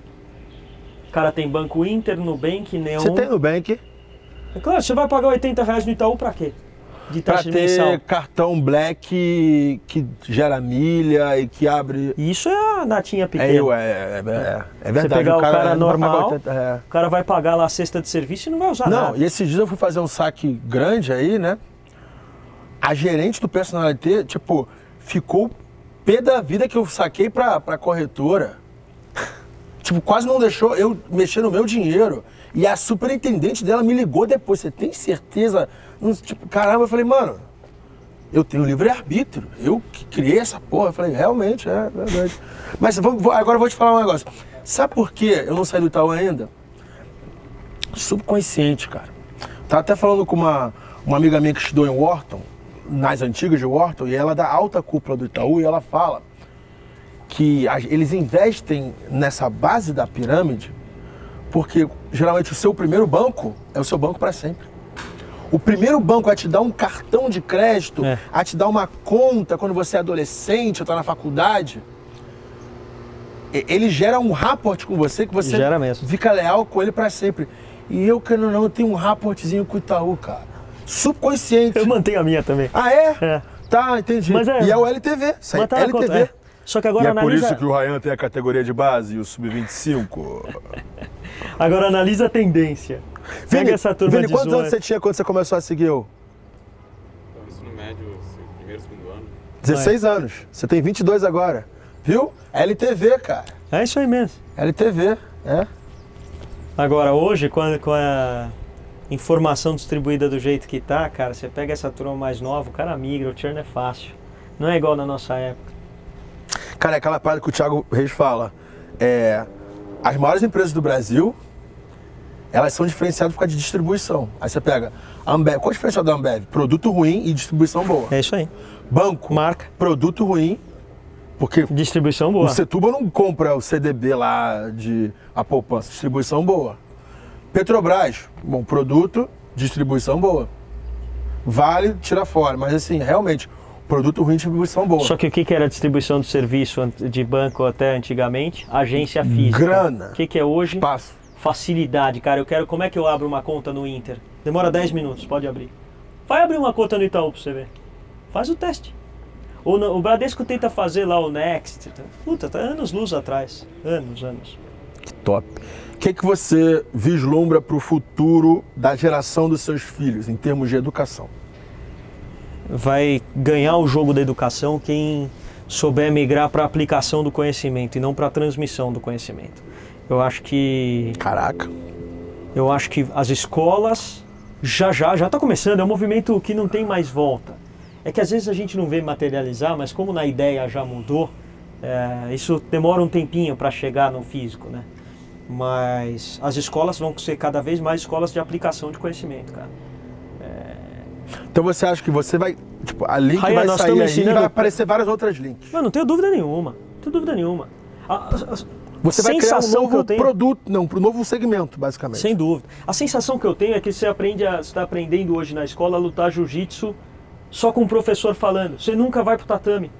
O cara tem banco Inter, Nubank, Neon. Você tem Nubank É claro, você vai pagar 80 reais no Itaú pra quê? De pra taxa ter mensal. cartão black que gera milha e que abre. Isso é a natinha É, pequena. eu, é, é, é, é verdade. pegar o cara não vai pagar normal, 80, é. O cara vai pagar lá a cesta de serviço e não vai usar Não, nada. e esses dias eu fui fazer um saque grande aí, né? A gerente do personalité, tipo, ficou pé da vida que eu saquei pra, pra corretora. *laughs* Tipo, quase não deixou eu mexer no meu dinheiro. E a superintendente dela me ligou depois. Você tem certeza? Não, Tipo, caramba, eu falei, mano, eu tenho livre-arbítrio. Eu que criei essa porra. Eu falei, realmente, é verdade. Mas vamos- agora eu vou te falar um negócio. Sabe por que eu não saí do Itaú ainda? Subconsciente, cara. Tava até falando com uma, uma amiga minha que estudou em Wharton, nas antigas de Wharton, e ela é da alta cúpula do Itaú, e ela fala que as- eles investem nessa base da pirâmide porque geralmente o seu primeiro banco é o seu banco para sempre. O primeiro banco a te dar um cartão de crédito, É. a te dar uma conta quando você é adolescente ou está na faculdade. Ele gera um rapport com você que você fica leal com ele para sempre. E eu, querendo ou não, eu tenho um rapportzinho com o Itaú, cara. Subconsciente. Eu mantenho a minha também. Ah, é? É. Tá, entendi. Mas é- E é o LTV. Isso aí, tá LTV. conta, é. Só que agora analisa, o Ryan tem a categoria de base e o sub-25. *laughs* agora analisa a tendência. Pega Vini, essa turma Vini, de quantos anos você tinha quando você começou a seguir eu? Então, ensino médio, assim, primeiro, segundo ano. 16 anos. Você tem 22 agora. Viu? LTV, cara. É isso aí mesmo. LTV, é. Agora, hoje, com a, com a informação distribuída do jeito que tá, cara, você pega essa turma mais nova, o cara migra, o churn é fácil. Não é igual na nossa época. Cara, é aquela parada que o Thiago Reis fala. É, as maiores empresas do Brasil, elas são diferenciadas por causa de distribuição. Aí você pega Ambev. Qual é o diferencial da Ambev? Produto ruim e distribuição boa. É isso aí. Banco, Marca. produto ruim, porque Distribuição boa. o Setúbal não compra o CDB lá de a poupança, distribuição boa. Petrobras, bom produto, distribuição boa. Vale, tira fora, mas assim, realmente, produto ruim, distribuição boa. Só que o que que era distribuição de serviço de banco até antigamente? Agência física. Grana. O que, que é hoje? Passo. Facilidade, cara. Eu quero. Como é que eu abro uma conta no Inter? Demora 10 minutos, pode abrir. Vai abrir uma conta no Itaú pra você ver. Faz o teste. O, o Bradesco tenta fazer lá o Next. Puta, tá anos luz atrás. Anos, anos. Top. O que, que você vislumbra para o futuro da geração dos seus filhos, em termos de educação? Vai ganhar o jogo da educação quem souber migrar para aplicação do conhecimento e não para transmissão do conhecimento. Eu acho que Caraca. Eu acho que as escolas já já já está começando. É um movimento que não tem mais volta. É que às vezes a gente não vê materializar, mas como na ideia já mudou, é, isso demora um tempinho para chegar no físico, né? Mas as escolas vão ser cada vez mais escolas de aplicação de conhecimento, cara. Então você acha que você vai. Tipo, a link Ryan, vai sair aí e vai aparecer várias outras links. Mas não tenho dúvida nenhuma. Não tenho dúvida nenhuma. A, a- Você vai criar um novo produto, não, para um novo segmento, basicamente. Sem dúvida. A sensação que eu tenho é que você aprende a, está aprendendo hoje na escola a lutar jiu-jitsu só com o professor falando. Você nunca vai pro tatame.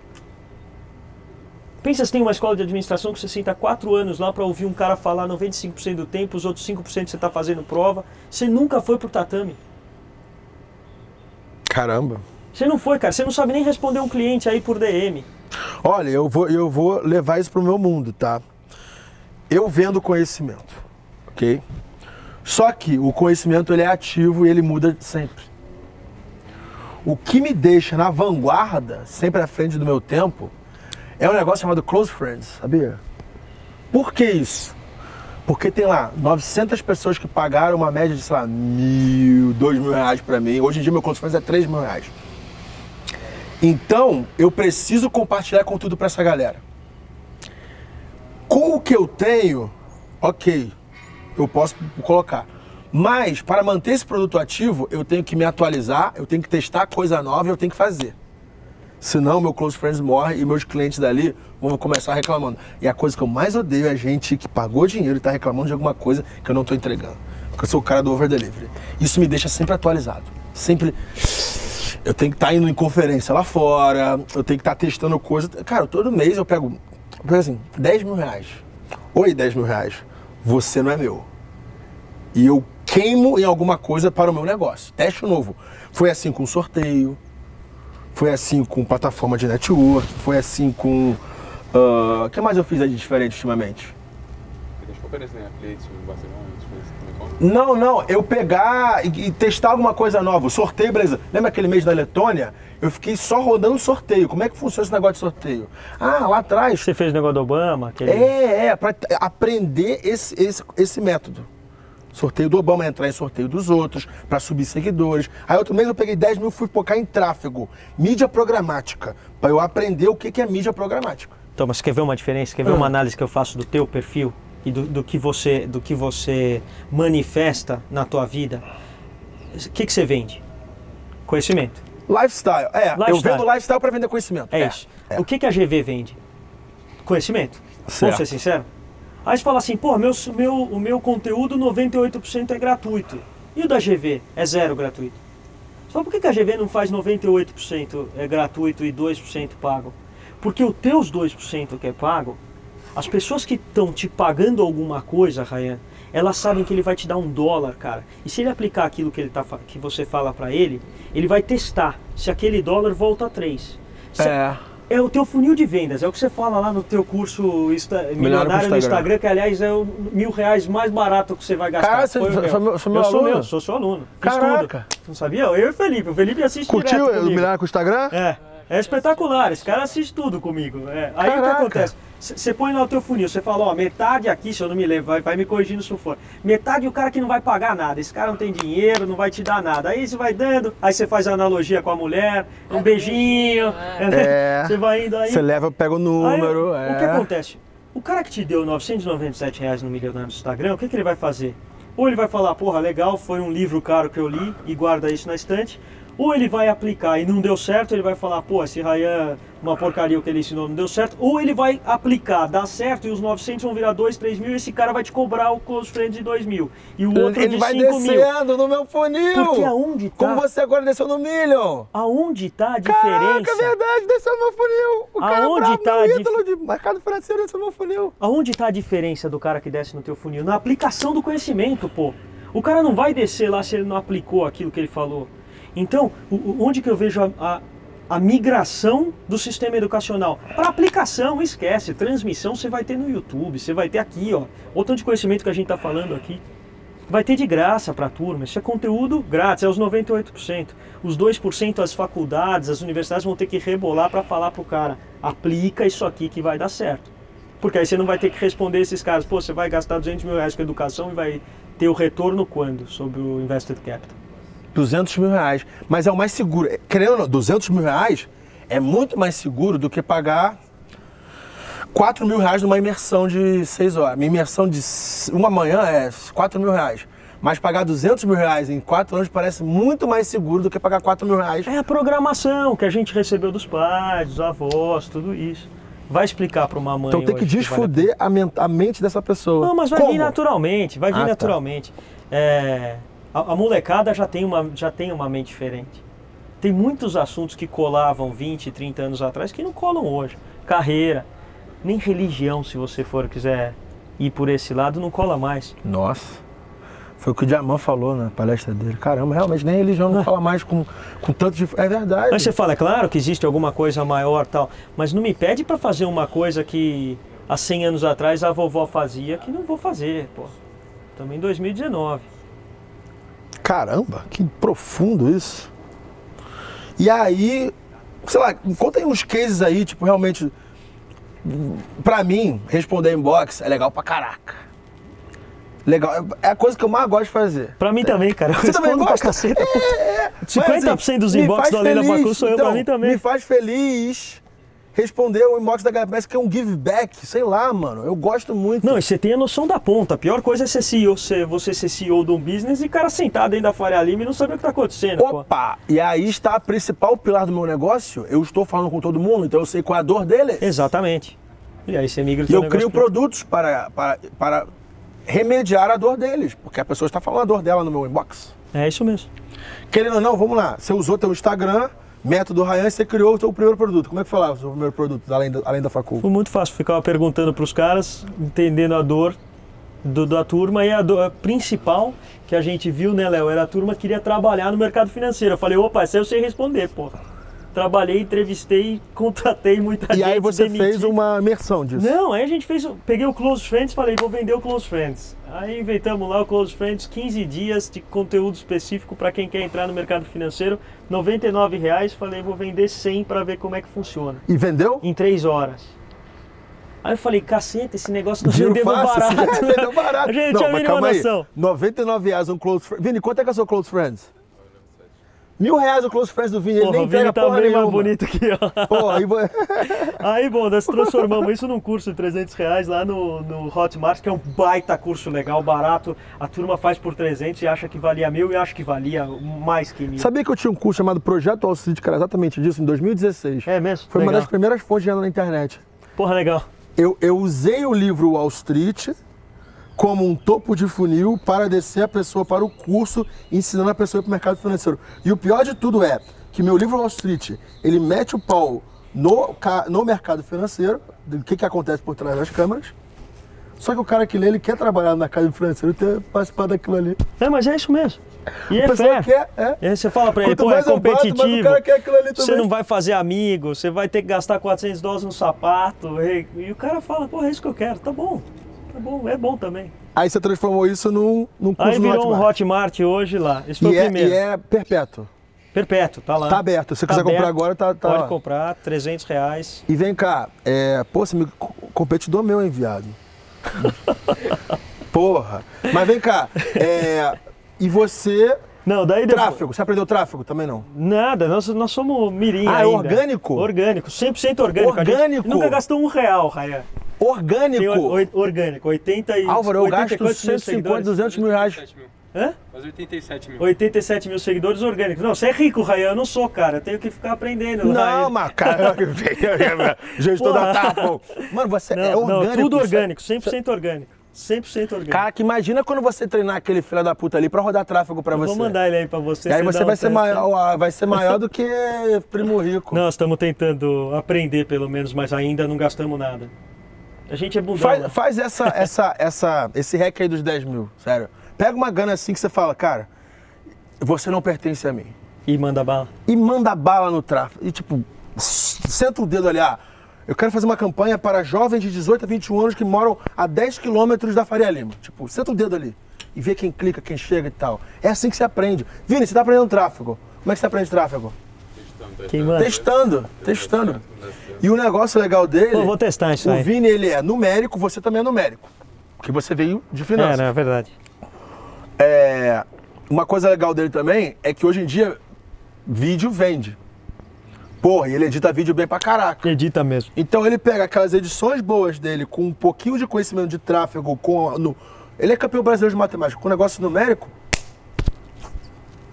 Pensa se tem uma escola de administração que você senta quatro anos lá para ouvir um cara falar 95% do tempo, os outros 5% você está fazendo prova. Você nunca foi pro tatame. Caramba. Você não foi, cara. Você não sabe nem responder um cliente aí por DM. Olha, eu vou, eu vou levar isso pro meu mundo, tá? Eu vendo conhecimento, ok? Só que o conhecimento ele é ativo e ele muda sempre. O que me deixa na vanguarda, sempre à frente do meu tempo, é um negócio chamado Close Friends, sabia? Por que isso? Porque tem lá 900 pessoas que pagaram uma média de, sei lá, mil, dois mil reais pra mim. Hoje em dia meu Close Friends é três mil reais. Então, eu preciso compartilhar conteúdo pra essa galera. Com o que eu tenho, ok, eu posso colocar. Mas, para manter esse produto ativo, eu tenho que me atualizar, eu tenho que testar coisa nova eu tenho que fazer. Senão, meu close friends morre e meus clientes dali vão começar reclamando. E a coisa que eu mais odeio é gente que pagou dinheiro e está reclamando de alguma coisa que eu não estou entregando. Porque eu sou o cara do over delivery. Isso me deixa sempre atualizado. Sempre. Eu tenho que estar indo em conferência lá fora, eu tenho que estar testando coisa. Cara, todo mês eu pego, eu pego assim, 10 mil reais. Oi, 10 mil reais. Você não é meu. E eu queimo em alguma coisa para o meu negócio. Teste novo. Foi assim com sorteio, foi assim com plataforma de network, foi assim com. ah, O que mais eu fiz aí de diferente ultimamente? Né? Não, não, eu pegar e, e testar alguma coisa nova. O sorteio, beleza. Lembra aquele mês da Letônia? Eu fiquei só rodando sorteio. Como é que funciona esse negócio de sorteio? Ah, lá atrás. Você fez o negócio do Obama? Aquele... É, é, pra aprender esse, esse, esse método. Sorteio do Obama, entrar em sorteio dos outros, para subir seguidores. Aí outro mês eu peguei 10 mil e fui focar em tráfego. Mídia programática. Para eu aprender o que, que é mídia programática. Então, mas quer ver uma diferença? Quer ver Ah. uma análise que eu faço do teu perfil e do, do que você do que você manifesta na tua vida? O que, que você vende? Conhecimento. Lifestyle. É, eu Lifestyle. vendo lifestyle para vender conhecimento. É, isso. O que, que a GV vende? Conhecimento. Certo. Vamos ser sinceros? Aí você fala assim, pô, meu, meu, o meu conteúdo 98% é gratuito. E o da GV é zero gratuito. Você fala, por que, a GV não faz 98% é gratuito e 2% pago? Porque os teus 2% que é pago, as pessoas que estão te pagando alguma coisa, Ryan, elas sabem que ele vai te dar um dólar, cara. E se ele aplicar aquilo que, ele tá, que você fala pra ele, ele vai testar se aquele dólar volta a 3. Se- É. é o teu funil de vendas, é o que você fala lá no teu curso Insta- milionário no Instagram. Que aliás é o mil reais mais barato que você vai gastar. Cara, você Foi foi- meu. foi meu- foi meu eu sou aluno? meu, sou seu aluno. Caraca. tudo. Não sabia? Eu e o Felipe. O Felipe assiste Curtiu o. Milionário com o Instagram? É, é espetacular. Esse cara assiste tudo comigo. É. Aí o que Caraca. acontece? Você põe lá o teu funil, você fala, ó, metade aqui, se eu não me lembro, vai, vai me corrigindo se eu for. Metade o cara que não vai pagar nada. Esse cara não tem dinheiro, não vai te dar nada. Aí você vai dando, aí você faz a analogia com a mulher, um beijinho. É. Você vai indo aí. Você leva, pega o Aí, número. O que é. acontece? O cara que te deu 997 reais no milionário no Instagram, o que, que ele vai fazer? Ou ele vai falar, porra, legal, foi um livro caro que eu li e guarda isso na estante. Ou ele vai aplicar e não deu certo, ele vai falar, pô, esse Ryan, uma porcaria o que ele ensinou não deu certo. Ou ele vai aplicar, dá certo e os 900 vão virar 2, 3 mil e esse cara vai te cobrar o close friend de 2 mil. E o outro Ele de vai 5 mil. descendo no meu funil. Porque aonde tá? Como você agora desceu no Million. Aonde tá a Caraca, diferença? é verdade, desceu no meu funil. O cara Aonde bravo, tá meu a dif- ídolo de mercado financeiro desceu no meu funil. Aonde está a diferença do cara que desce no teu funil? Na aplicação do conhecimento, pô. O cara não vai descer lá se ele não aplicou aquilo que ele falou. Então, o- o- onde que eu vejo a, a- a migração do sistema educacional? Para aplicação, esquece. Transmissão você vai ter no YouTube, você vai ter aqui, ó. O tanto de conhecimento que a gente está falando aqui. Vai ter de graça para a turma. Isso é conteúdo grátis, é os 98%. Os 2% as faculdades, as universidades vão ter que rebolar para falar pro cara, aplica isso aqui que vai dar certo. Porque aí você não vai ter que responder esses caras, pô, você vai gastar 200 mil reais com educação e vai ter o retorno quando? Sobre o Invested Capital. 200 mil reais. Mas é o mais seguro. Querendo ou não, 200 mil reais é muito mais seguro do que pagar 4 mil reais numa imersão de 6 horas. Minha imersão de uma manhã é 4 mil reais. Mas pagar 200 mil reais em 4 anos parece muito mais seguro do que pagar 4 mil reais. É a programação que a gente recebeu dos pais, dos avós, tudo isso. Vai explicar para uma mãe. Então tem que hoje vale a desfoder a, men- a mente dessa pessoa. Não, mas vai Como? vir naturalmente, vai vir Ah, tá. naturalmente. É, a, a molecada já tem, uma, já tem uma mente diferente. Tem muitos assuntos que colavam 20, 30 anos atrás que não colam hoje. Carreira, nem religião, se você for quiser ir por esse lado, não cola mais. Nossa. Foi o que o Diamant falou na palestra dele. Caramba, realmente, nem religião não fala mais com, com tanto de. É verdade. Mas você fala, é claro que existe alguma coisa maior tal, mas não me pede pra fazer uma coisa que há 100 anos atrás a vovó fazia, que não vou fazer, pô. Estamos em 2019. Caramba, que profundo isso. E aí, sei lá, conta aí uns cases aí, tipo, realmente. Pra mim, responder inbox é legal pra caraca. Legal, é a coisa que eu mais gosto de fazer. Pra mim também, cara. Eu Você também respondo pra gosta? caceta. É, é. 50% dos me inbox do Além da. Facu sou eu, pra mim também. Me faz feliz responder o inbox da. Parece que é um give back, sei lá, mano. Eu gosto muito. Não, e você tem a noção da ponta. A pior coisa é ser CEO, ser, você ser CEO de um business e o cara sentado dentro da Faria Lima e não saber o que tá acontecendo. pô. Opa! E aí está a principal pilar do meu negócio. Eu estou falando com todo mundo, então eu sei qual é a dor dele. Exatamente. E aí você migra o E eu crio pra- produtos para, para, para remediar a dor deles. Porque a pessoa está falando a dor dela no meu inbox. É isso mesmo. Querendo ou não, vamos lá. Você usou teu Instagram, método Ryan, você criou o seu primeiro produto. Como é que foi lá o seu primeiro produto, além da, além da facul? Foi muito fácil. Ficava perguntando pros caras, entendendo a dor do- da turma. E a dor principal que a gente viu, né, Léo? Era a turma que queria trabalhar no mercado financeiro. Eu falei, opa, essa eu sei responder, pô. Trabalhei, entrevistei, *laughs* contratei muita gente. E aí você demiti. fez uma imersão disso. Não, aí a gente fez. Peguei o Close Friends falei, vou vender o Close Friends. Aí inventamos lá o Close Friends, 15 dias de conteúdo específico para quem quer entrar no mercado financeiro. 99 reais, falei, vou vender 100 para ver como é que funciona. E vendeu? Em 3 horas. Aí eu falei, caceta, esse negócio Dinheiro vendemos fácil, barato. *laughs* vendeu barato. *laughs* A gente não, tinha a mas calma aí. noção. 99 reais um close friend. Vini, quanto é que é o seu close friends? Mil reais o close friends do Vini, ele Porra, nem o Vini entrega tá porra bem mais nenhuma. bonito aqui, ó. Pô, aí *laughs* Aí, bom, nós transformamos isso num curso de 300 reais lá no, no Hotmart, que é um baita curso legal, barato. A turma faz por 300 e acha que valia mil e acha que valia mais que mil. Sabia que eu tinha um curso chamado Projeto Street, que era exatamente disso, em 2016. É mesmo? Foi uma Legal. das primeiras fontes de renda na internet. Porra, legal. Eu, eu usei o livro Wall Street como um topo de funil para descer a pessoa para o curso, ensinando a pessoa para o mercado financeiro. E o pior de tudo é que meu livro Wall Street, ele mete o pau no, no mercado financeiro, do que, que acontece por trás das câmeras. Só que o cara que lê, ele quer trabalhar no mercado financeiro e ter participado daquilo ali. É, mas é isso mesmo. E é pessoa fair. quer, é. E aí você fala pra ele, Quanto pô, é bato, o competitivo. cara quer aquilo ali Você não vai fazer amigo, você vai ter que gastar 400 dólares no sapato. E, e o cara fala, pô, é isso que eu quero. Tá bom, tá bom, é bom também. Aí você transformou isso num, num curso Aí virou um Hotmart. Hotmart hoje lá. Esse foi E o é, primeiro. e é perpétuo. Perpétuo, tá lá. Tá aberto. Se você quiser comprar agora, tá- tá Pode lá. comprar, 300 reais. E vem cá, é, pô, você me co- competidor meu, hein, viado? *laughs* Porra. Mas vem cá, é, e você, Não, daí depois... tráfego, você aprendeu tráfego também não? Nada, nós, nós somos mirim Ah, é ainda. orgânico? Orgânico, 100% orgânico. A gente Orgânico? nunca gastou um real, Raia. Orgânico. Tem or- orgânico, 80 e... Álvaro, eu 80 e gasto quantos mil 150, seguidores? 200 mil reais. 87 mil. Hã? Quase 87 mil. 87 mil seguidores orgânicos. Não, você é rico, Raia, eu não sou, cara. Eu tenho que ficar aprendendo. Não, mas cara, gestor da. Tapon. Mano, você Não, é orgânico. não, tudo orgânico, 100% orgânico. 100% orgânico. Cara, que imagina quando você treinar aquele filho da puta ali pra rodar tráfego pra Eu você. Vou mandar ele aí pra você. E aí você vai um ser, maior, vai ser maior do que *laughs* Primo Rico. Nós estamos tentando aprender pelo menos, mas ainda não gastamos nada. A gente é bundão. Faz, né? faz essa, *laughs* essa, essa, esse hack aí dos 10 mil, sério. Pega uma gana assim que você fala, cara, você não pertence a mim. E manda bala. E manda bala no tráfego. E tipo, senta o dedo ali, ah, eu quero fazer uma campanha para jovens de 18 a 21 anos que moram a 10 quilômetros da Faria Lima. Tipo, senta o dedo ali e vê quem clica, quem chega e tal. É assim que você aprende. Vini, você tá aprendendo tráfego. Como é que você aprende tráfego? Quem manda? Testando, testando. E o negócio legal dele. Pô, vou testar isso o aí. Vini, ele é numérico, você também é numérico. Porque você veio de É, finanças. não, é verdade. É, uma coisa legal dele também é que hoje em dia vídeo vende. Porra, e ele edita vídeo bem pra caraca. Edita mesmo. Então ele pega aquelas edições boas dele com um pouquinho de conhecimento de tráfego, com no- ele é campeão brasileiro de matemática, com negócio numérico.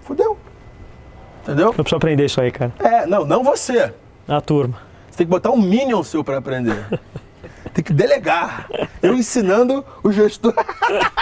Fudeu. Entendeu? Eu preciso aprender isso aí, cara. É, não, não você. A turma. Você tem que botar um minion seu pra aprender. *laughs* Tem que delegar. Eu ensinando o gestor. *laughs*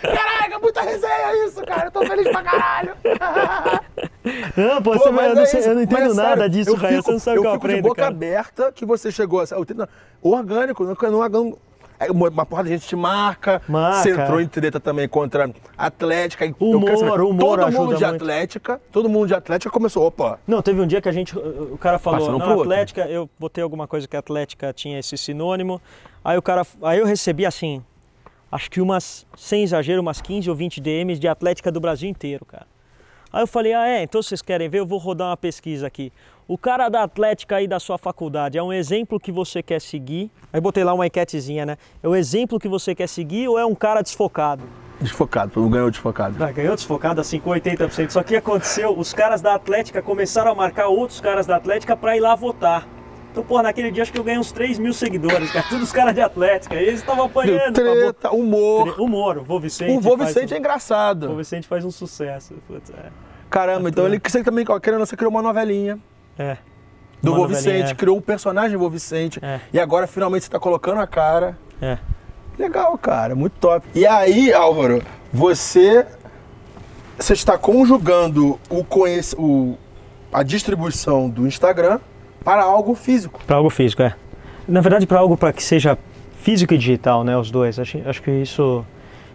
Caraca, muita resenha isso, cara. Eu tô feliz pra caralho. *laughs* *laughs* Não, pô, Pô, você, mas eu, não é sei- isso. eu não Mas entendo é nada sério, disso, eu Raia. Você não sabe o que eu fico de aprendo, boca cara. aberta que você chegou a... eu tento- Orgânico, não, não, não, Aí uma, uma porrada de gente te marca. Marca. Você entrou em treta também contra Atlética. e eu Humor, quero saber, humor Todo ajuda mundo de muito. Atlética, todo mundo de Atlética começou, opa, Não, teve um dia que a gente. O cara falou, Passando outro. Atlética, eu botei alguma coisa que a Atlética tinha esse sinônimo. Aí o cara. Aí eu recebi assim, acho que umas, sem exagero, umas 15 ou 20 DMs de Atlética do Brasil inteiro, cara. Aí eu falei, ah é, então vocês querem ver? Eu vou rodar uma pesquisa aqui. O cara da Atlética aí da sua faculdade é um exemplo que você quer seguir? Aí botei lá uma enquetezinha, né? É o exemplo que você quer seguir ou é um cara desfocado? desfocado, mundo ganhou desfocado. Ah, ganhou desfocado assim com 80%. Só que aconteceu, os caras da Atlética começaram a marcar outros caras da Atlética pra ir lá votar. Então, pô, naquele dia acho que eu ganhei uns 3 mil seguidores, cara. Todos os caras de Atlética. E eles estavam apanhando. Treta, humor. Humor, o Vô Vicente. O vô Vicente um- é O engraçado. Vô Vicente faz um sucesso. Putz, é. Caramba, então ele você também, querendo, você criou uma novelinha É. do Vô Vicente, é. criou um personagem do Vô Vicente. É. E agora finalmente você tá colocando a cara. É. Legal, cara, muito top. E aí, Álvaro, você você está conjugando o conhec... o a distribuição do Instagram para algo físico. Para algo físico, é. Na verdade, para algo para que seja físico e digital, né? Os dois. Acho, acho que isso,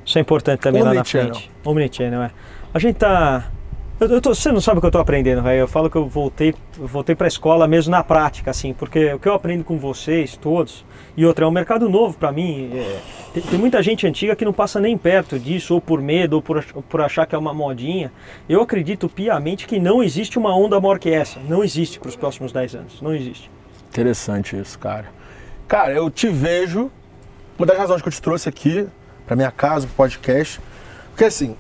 isso é importante também lá na Omnichannel. frente. Omnichannel, é. A gente tá. Eu, eu tô, você não sabe o que eu tô aprendendo, velho. Eu falo que eu voltei, voltei para a escola mesmo na prática, assim, porque o que eu aprendo com vocês todos e outra é um mercado novo para mim. é, tem, tem muita gente antiga que não passa nem perto disso, ou por medo, ou por, por achar que é uma modinha. Eu acredito piamente que não existe uma onda maior que essa. Não existe para os próximos 10 anos. Não existe. Interessante isso, cara. Cara, eu te vejo. Uma das razões que eu te trouxe aqui, pra minha casa, pro podcast. Porque assim,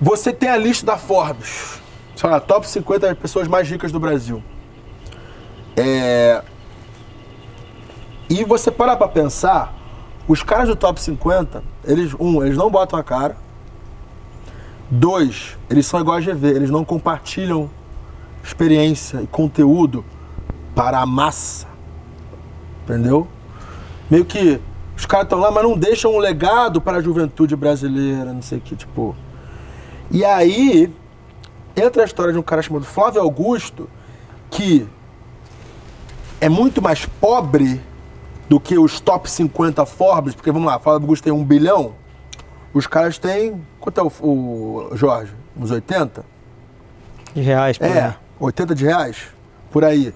você tem a lista da Forbes, sei top 50 pessoas mais ricas do Brasil. É. E você parar pra pensar, os caras do top 50, eles, um, eles não botam a cara. Dois, eles são igual a GV, eles não compartilham experiência e conteúdo para a massa. Entendeu? Meio que os caras estão lá, mas não deixam um legado para a juventude brasileira, não sei o que, tipo. E aí entra a história de um cara chamado Flávio Augusto, que é muito mais pobre do que os top 50 Forbes, porque vamos lá, Flávio Augusto tem um bilhão, os caras têm. Quanto é o, o Jorge? Uns 80? De reais, por É, aí. 80 de reais, por aí.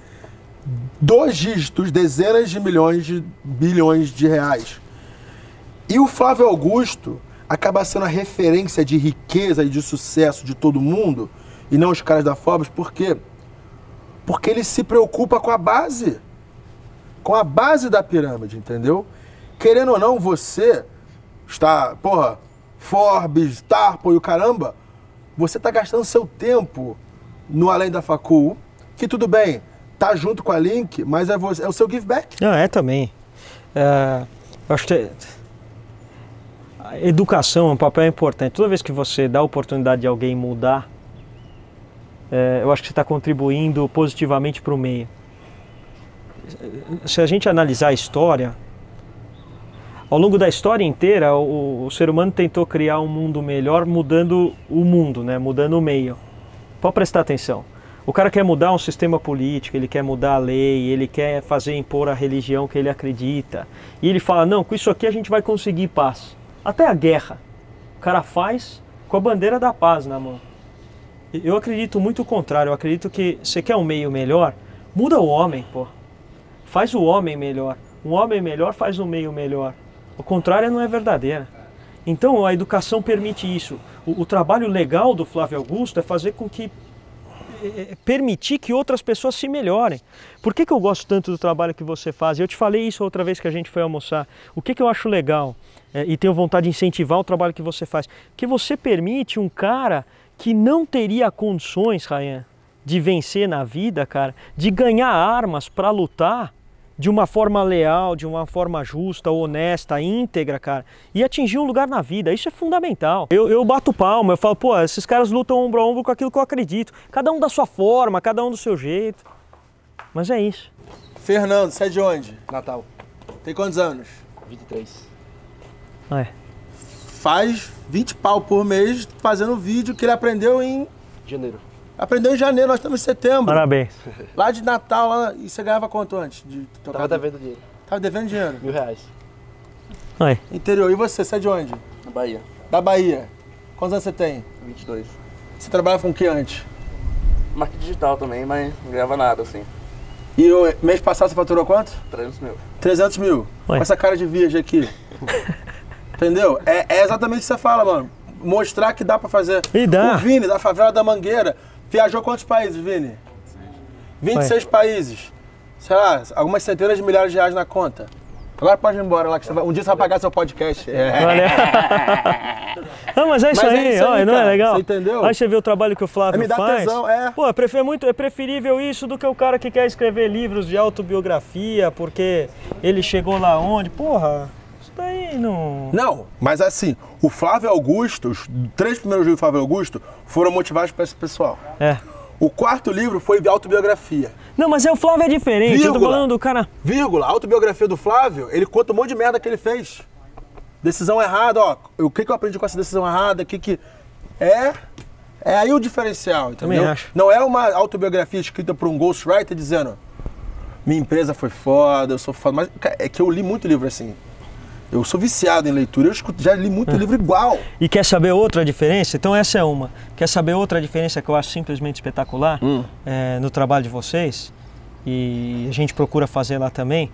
Dois dígitos, dezenas de milhões de bilhões de reais. E o Flávio Augusto acaba sendo a referência de riqueza e de sucesso de todo mundo, e não os caras da Forbes, por quê? Porque ele se preocupa com a base. Com a base da pirâmide, entendeu? Querendo ou não, você está, porra, Forbes, Tarpo e o caramba, você está gastando seu tempo no Além da Facul, que tudo bem, tá junto com a Link, mas é, você, é o seu give back. Não, é também. É, eu acho que a educação é um papel importante. Toda vez que você dá a oportunidade de alguém mudar, é, eu acho que você está contribuindo positivamente para o meio. Se a gente analisar a história, ao longo da história inteira, o, o ser humano tentou criar um mundo melhor mudando o mundo, né? mudando o meio. Pode prestar atenção. O cara quer mudar um sistema político, ele quer mudar a lei, ele quer fazer impor a religião que ele acredita. E ele fala: não, com isso aqui a gente vai conseguir paz. Até a guerra. O cara faz com a bandeira da paz na mão. Eu acredito muito o contrário. Eu acredito que você quer um meio melhor, muda o homem, pô. Faz o homem melhor. Um homem melhor faz um meio melhor. O contrário não é verdadeira. Então a educação permite isso. O, o trabalho legal do Flávio Augusto é fazer com que é, permitir que outras pessoas se melhorem. Por que, que eu gosto tanto do trabalho que você faz? Eu te falei isso outra vez que a gente foi almoçar. O que, que eu acho legal é, e tenho vontade de incentivar o trabalho que você faz? Que você permite um cara que não teria condições, Rayan, de vencer na vida, cara, de ganhar armas para lutar de uma forma leal, de uma forma justa, honesta, íntegra, cara, e atingir um lugar na vida. Isso é fundamental. Eu, eu bato palma, eu falo, pô, esses caras lutam ombro a ombro com aquilo que eu acredito. Cada um da sua forma, cada um do seu jeito. Mas é isso. Fernando, você é de onde? Natal, Tem quantos anos? 23. É. Faz 20 pau por mês fazendo vídeo que ele aprendeu em. Janeiro. Aprendeu em janeiro, nós estamos em setembro. Parabéns. *laughs* Lá de Natal, lá, e você ganhava quanto antes? De tocar Tava devendo dinheiro. Tava devendo dinheiro. Mil reais. Oi. Interior. E você, você é de onde? Na Bahia. Da Bahia. Quantos anos você tem? 22. Você trabalha com o que antes? Marketing digital também, mas não ganhava nada, assim. E o mês passado você faturou quanto? 300 mil. 300 mil. Ué. Com essa cara de virgem aqui. *laughs* Entendeu? É, é exatamente o que você fala, mano. Mostrar que dá pra fazer. E dá. O Vini, da favela da Mangueira, viajou quantos países, Vini? 26 países. Sei lá, algumas centenas de milhares de reais na conta. Agora pode ir embora lá, que você vai- um dia você vai pagar seu podcast. *laughs* É. Olha. Não, mas é isso Mas é aí, isso aí, ó, não é legal? Você entendeu? Aí você vê o trabalho que o Flávio Me dá faz. tesão, é. Pô, é, é muito, é preferível isso do que o cara que quer escrever livros de autobiografia, porque ele chegou lá onde. Porra, daí não. Não, mas assim, o Flávio Augusto, os três primeiros livros do Flávio Augusto foram motivados para esse pessoal. É. O quarto livro foi de autobiografia. Não, mas é, o Flávio é diferente. Eu tô Vírgula. falando do cara. Vírgula, a autobiografia do Flávio, ele conta um monte de merda que ele fez. Decisão errada, ó. O que, que eu aprendi com essa decisão errada? O que que. É. É aí o diferencial, entendeu? Também acho. Não é uma autobiografia escrita por um ghostwriter dizendo minha empresa foi foda, eu sou foda. Mas é que eu li muito livro assim. Eu sou viciado em leitura, eu escuto- já li muito livro igual. E quer saber outra diferença? Então essa é uma. Quer saber outra diferença que eu acho simplesmente espetacular Hum. é, no trabalho de vocês? E a gente procura fazer lá também.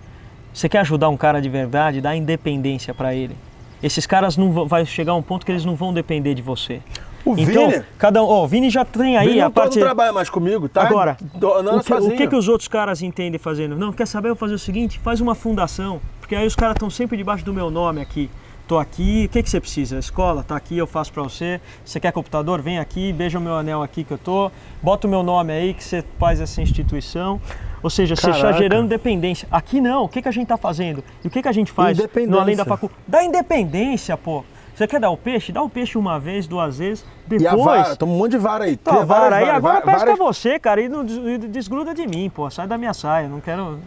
Você quer ajudar um cara de verdade, dá independência para ele. Esses caras não vão, vai chegar a um ponto que eles não vão depender de você. O então, Vini, cada um, ó, o Vini já tem aí Vini a não, tá- parte não trabalha mais comigo, tá? Agora, o que, o que que os outros caras entendem fazendo? Não, quer saber? Eu vou fazer o seguinte, faz uma fundação, porque aí os caras estão sempre debaixo do meu nome aqui. Tô aqui, o que, que você precisa? Escola, tá aqui, eu faço pra você. Você quer computador? Vem aqui, beija o meu anel aqui que eu tô. Bota o meu nome aí que você faz essa instituição. Ou seja, você está Caraca. gerando dependência. Aqui não, o que, que a gente tá fazendo? E o que, que a gente faz no Independência. além da faculdade? Dá independência, pô. Você quer dar o peixe? Dá o peixe uma vez, duas vezes, E depois... a vara, toma um monte de vara aí. Tá, vara várias aí, agora va- pesca várias- você, cara, e não e desgruda de mim, pô. Sai da minha saia. Não quero,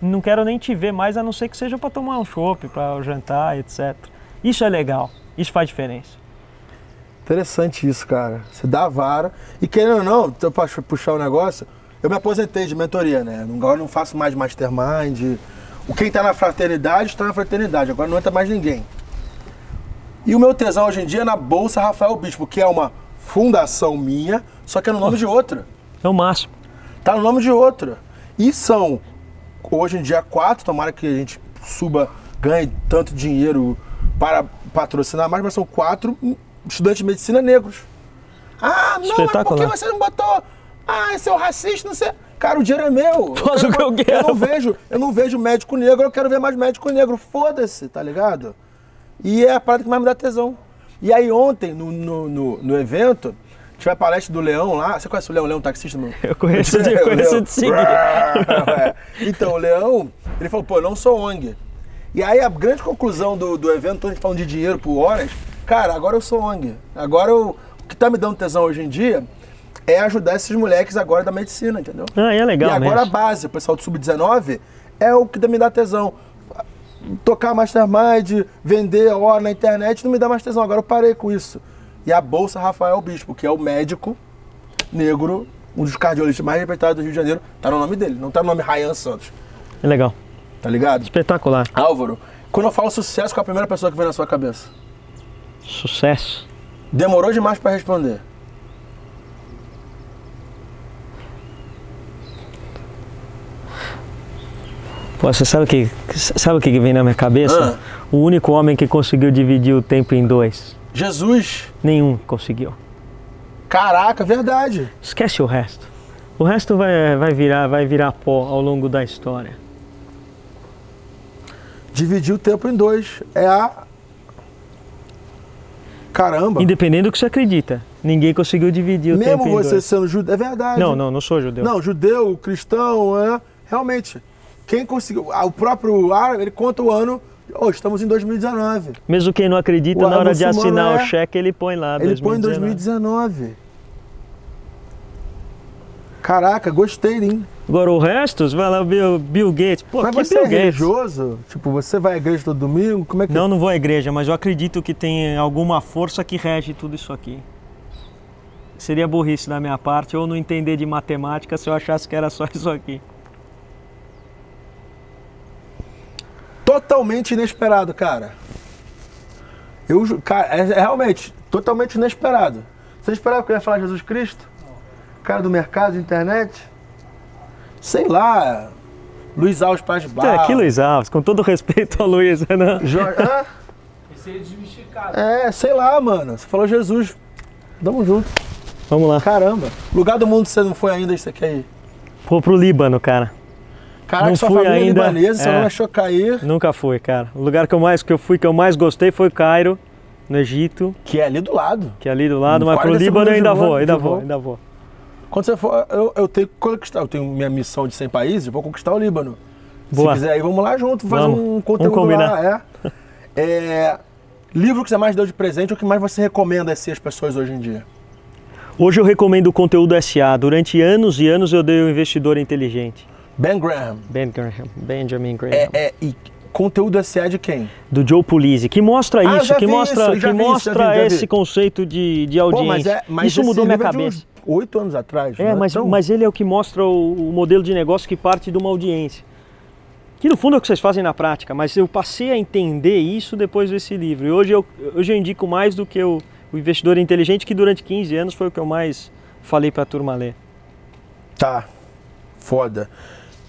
não quero nem te ver mais, a não ser que seja pra tomar um chopp, pra jantar, etc. Isso é legal. Isso faz diferença. Interessante isso, cara. Você dá a vara. E querendo ou não, pra puxar o negócio, eu me aposentei de mentoria, né? Agora não faço mais mastermind. O quem tá na fraternidade, está na fraternidade. Agora não entra mais ninguém. E o meu tesão hoje em dia é na Bolsa Rafael Bispo, que é uma fundação minha, só que é no nome de outra. É o máximo. Tá no nome de outra. E são, hoje em dia, quatro, tomara que a gente suba, ganhe tanto dinheiro para patrocinar mais, mas são quatro estudantes de medicina negros. Ah, não, mas por que você não botou? Ah, esse é racista, não sei. Cara, o dinheiro é meu. Faz o que eu quero. Eu não vejo, eu não vejo médico negro, eu quero ver mais médico negro. Foda-se, tá ligado? E é a parada que mais me dá tesão. E aí ontem, no, no, no, no evento, tiver a palestra do Leão lá. Você conhece o Leão, Leão taxista, meu? Eu conheço, É, eu *laughs* o conheço Leão. de seguir. *laughs* É. Então, o Leão, ele falou, pô, eu não sou ONG. E aí a grande conclusão do, do evento, a gente falando de dinheiro por horas, cara, agora eu sou ONG. Agora eu, o que tá me dando tesão hoje em dia é ajudar esses moleques agora da medicina, entendeu? Ah, é legal e agora a mesmo. base, o pessoal do Sub-19, é o que me dá tesão. Tocar mastermind, vender hora na internet não me dá mais tesão. Agora eu parei com isso. E a Bolsa Rafael Bispo, que é o médico negro, um dos cardiologistas mais respeitados do Rio de Janeiro, tá no nome dele, não tá no nome Ryan Santos. É legal. Tá ligado? Espetacular. Álvaro, quando eu falo sucesso, qual é a primeira pessoa que vem na sua cabeça? Sucesso. Demorou demais pra responder. Pô, você sabe o que, sabe o que que vem na minha cabeça? O único homem que conseguiu dividir o tempo em dois. Jesus, Nenhum conseguiu. caraca, verdade. Esquece o resto. O resto vai, vai virar, vai virar pó ao longo da história. Dividir o tempo em dois. É a. Caramba. Independente do que você acredita. Ninguém conseguiu dividir o Mesmo tempo em você dois. sendo judeu. É verdade. Não, não, não sou judeu. Não, judeu, cristão, é. Realmente. Quem conseguiu. ah, O próprio árabe, ele conta o ano. Oh, estamos em 2019. Mesmo quem não acredita, O na hora de assinar é- o cheque, ele põe lá. Ele põe em 2019. 2019. Caraca, gostei, hein? Agora o resto, você vai lá, Bill, Bill Gates. Pô, Mas que você Bill é Gates? religioso? Tipo, você vai à igreja todo domingo? Como é que Não, não vou à igreja, mas eu acredito que tem alguma força que rege tudo isso aqui. Seria burrice da minha parte ou não entender de matemática se eu achasse que era só *laughs* isso aqui. Totalmente inesperado, cara. Eu, cara, é, é realmente totalmente inesperado. Você esperava que eu ia falar Jesus Cristo? Cara do mercado, internet? Sei lá. Luiz Alves Paz de É, Barro. que Luiz Alves, com todo respeito ao Luiz, né? Jorge, *laughs* hã? Esse é desmistificado. É, sei lá, mano. Você falou Jesus. Tamo junto. Vamos lá. Caramba. Lugar do mundo que você não foi ainda, isso aqui aí. Vou pro Líbano, cara. Caraca, Não sua fui família é ainda, libanesa, você é. não achou cair. Nunca fui, cara. O lugar que eu mais que eu fui, que eu mais gostei foi o Cairo, no Egito, Que é ali do lado. que é ali do lado, mas pro 40 Líbano eu ainda vou, ainda vou, ainda vou. Quando você for, eu, eu tenho que conquistar. Eu tenho minha missão de 100 países, eu vou conquistar o Líbano. Boa. Se quiser aí, vamos lá junto, fazer Vamos. um Vamos conteúdo combinar. lá. É. É, Livro que você mais deu de presente, o que mais você recomenda assim as pessoas hoje em dia? Hoje eu recomendo o conteúdo SA. Durante anos e anos eu dei o investidor inteligente. Ben Graham. Ben Graham, Benjamin Graham. É, é, e conteúdo SA de quem? do Joe Pulizzi, que mostra Ah, isso, que mostra, isso, que isso, mostra já vi, esse conceito de, de Pô, audiência. mas é, mas isso mudou minha é cabeça. Oito anos atrás. É, não mas, tão- mas ele é o que mostra o, o modelo de negócio que parte de uma audiência. Que no fundo é o que vocês fazem na prática, mas eu passei a entender isso depois desse livro. E hoje eu, hoje eu indico mais do que o, o investidor inteligente, que durante 15 anos foi o que eu mais falei para a turma ler. Tá. Foda.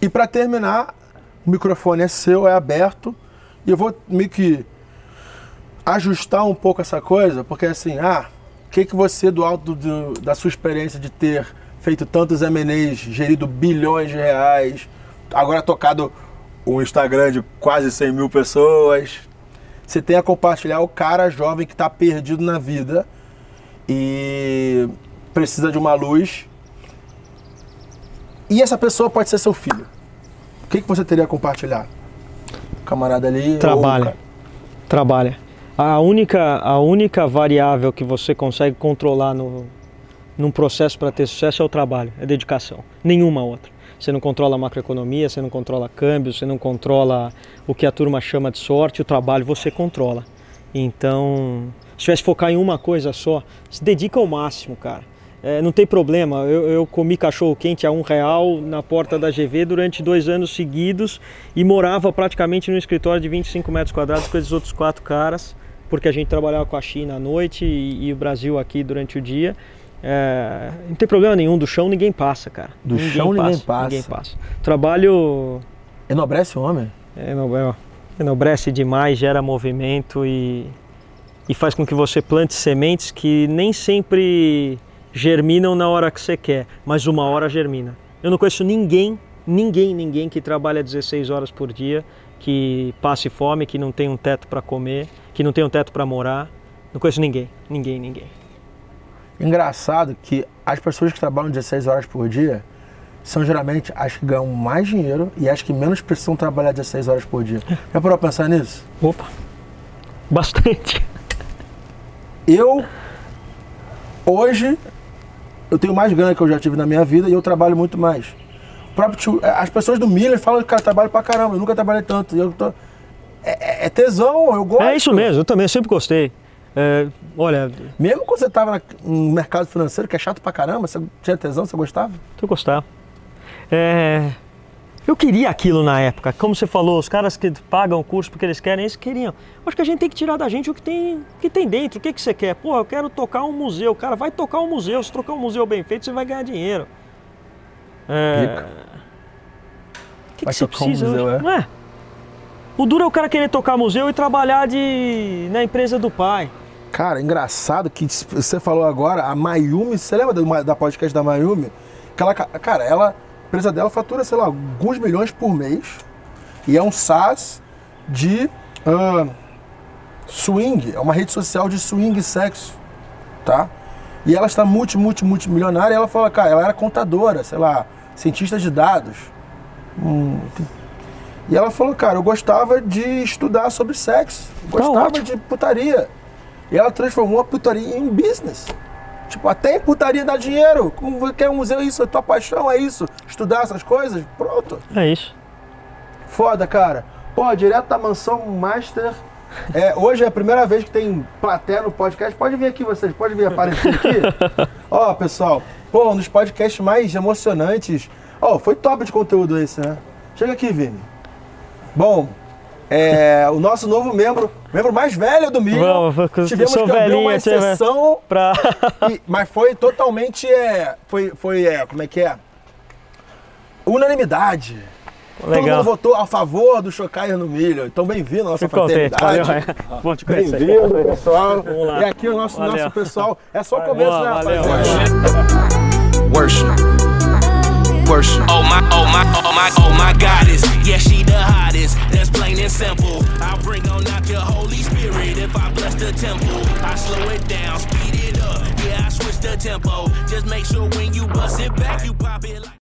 E pra terminar, o microfone é seu, é aberto. E eu vou meio que ajustar um pouco essa coisa, porque assim, ah, o que, que você, do alto do- da sua experiência de ter feito tantos M&As, gerido bilhões de reais, agora tocado um Instagram de quase 100 mil pessoas, você tem a compartilhar o cara jovem que está perdido na vida e precisa de uma luz e essa pessoa pode ser seu filho. O que, que você teria a compartilhar? O camarada ali. ou Trabalha. ca- Trabalha. A única, a única variável que você consegue controlar no, num processo para ter sucesso é o trabalho, é dedicação. Nenhuma outra. Você não controla a macroeconomia, você não controla câmbio, você não controla o que a turma chama de sorte, o trabalho você controla. Então, se tivesse que focar em uma coisa só, se dedica ao máximo, cara. É, não tem problema, eu, eu comi cachorro quente a um real na porta da GV durante dois anos seguidos e morava praticamente num escritório de 25 metros quadrados com esses outros quatro caras, porque a gente trabalhava com a China à noite e, e o Brasil aqui durante o dia. É, não tem problema nenhum, do chão ninguém passa, cara. Do chão ninguém passa. Ninguém passa. Trabalho Enobrece o homem? é, enobrece demais, gera movimento e, e faz com que você plante sementes que nem sempre germinam na hora que você quer, mas uma hora germina. Eu não conheço ninguém, ninguém, ninguém que trabalha 16 horas por dia, que passe fome, que não tem um teto para comer, que não tem um teto para morar. Não conheço ninguém, ninguém, ninguém. Engraçado que as pessoas que trabalham 16 horas por dia são geralmente as que ganham mais dinheiro e as que menos precisam trabalhar 16 horas por dia. Já parou pra pensar nisso? Opa, bastante. Eu, hoje, eu tenho mais grana que eu já tive na minha vida e eu trabalho muito mais. Próprio é, as pessoas do Miller falam que, cara, eu trabalho pra caramba, eu nunca trabalhei tanto. Eu tô, é, é- é tesão, eu gosto. É isso mesmo, eu também sempre gostei. É, olha, Mesmo quando você tava na- no mercado financeiro, que é chato pra caramba, você tinha tesão, você gostava? Eu gostava. É, eu queria aquilo na época. Como você falou, os caras que pagam o curso porque eles querem, eles queriam. Acho que a gente tem que tirar da gente o que tem, que tem dentro. O que, que você quer? Pô, eu quero tocar um museu. Cara, vai tocar um museu. Se tocar um museu bem feito, você vai ganhar dinheiro. É. O que, que você tocar um precisa museu, hoje? é? Não é? O duro é o cara querer tocar museu e trabalhar de, na empresa do pai. Cara, engraçado que você falou agora, a Mayumi, você lembra da, podcast da Mayumi? Que ela, cara, ela, empresa dela fatura, sei lá, alguns milhões por mês. E é um SaaS de ah, swing, é uma rede social de swing e sexo, tá? E ela está multi, multi, multimilionária e ela fala, cara, ela era contadora, sei lá, cientista de dados. Hum, e ela falou, cara, eu gostava de estudar sobre sexo, gostava ótimo. de putaria. E ela transformou a putaria em business. Tipo, até em putaria dá dinheiro. Como quer um museu, isso, a tua paixão é isso. Estudar essas coisas, pronto. É isso. Foda, cara. Pô, direto da mansão Master. É, hoje é a primeira vez que tem plateia no podcast. Pode vir aqui vocês, pode vir aparecer aqui. *laughs* Ó, pessoal, pô, um dos podcasts mais emocionantes. Ó, foi top de conteúdo esse, né? Chega aqui, Vini. Bom, é, o nosso novo membro, membro mais velho do Milho. Vamos, Tivemos sou que abrir velhinho, uma exceção, Pra... e- mas foi totalmente, é, foi, foi é, como é que é? Unanimidade. Todo Legal. mundo votou a favor do Chocair no Milho. Então, bem-vindo à nossa Fico fraternidade. é. Bom te conhecer. Bem-vindo, pessoal. Vamos lá. E aqui o nosso, Valeu. nosso pessoal. É só o começo, Boa, né, valeu. rapaziada? Worship. Worship. Oh my, oh my, oh my, oh my goddess. Yeah, she the hottest. And simple. I'll bring on out your Holy Spirit if I bless the temple. I slow it down, speed it up. Yeah, I switch the tempo. Just make sure when you bust it back, you pop it like.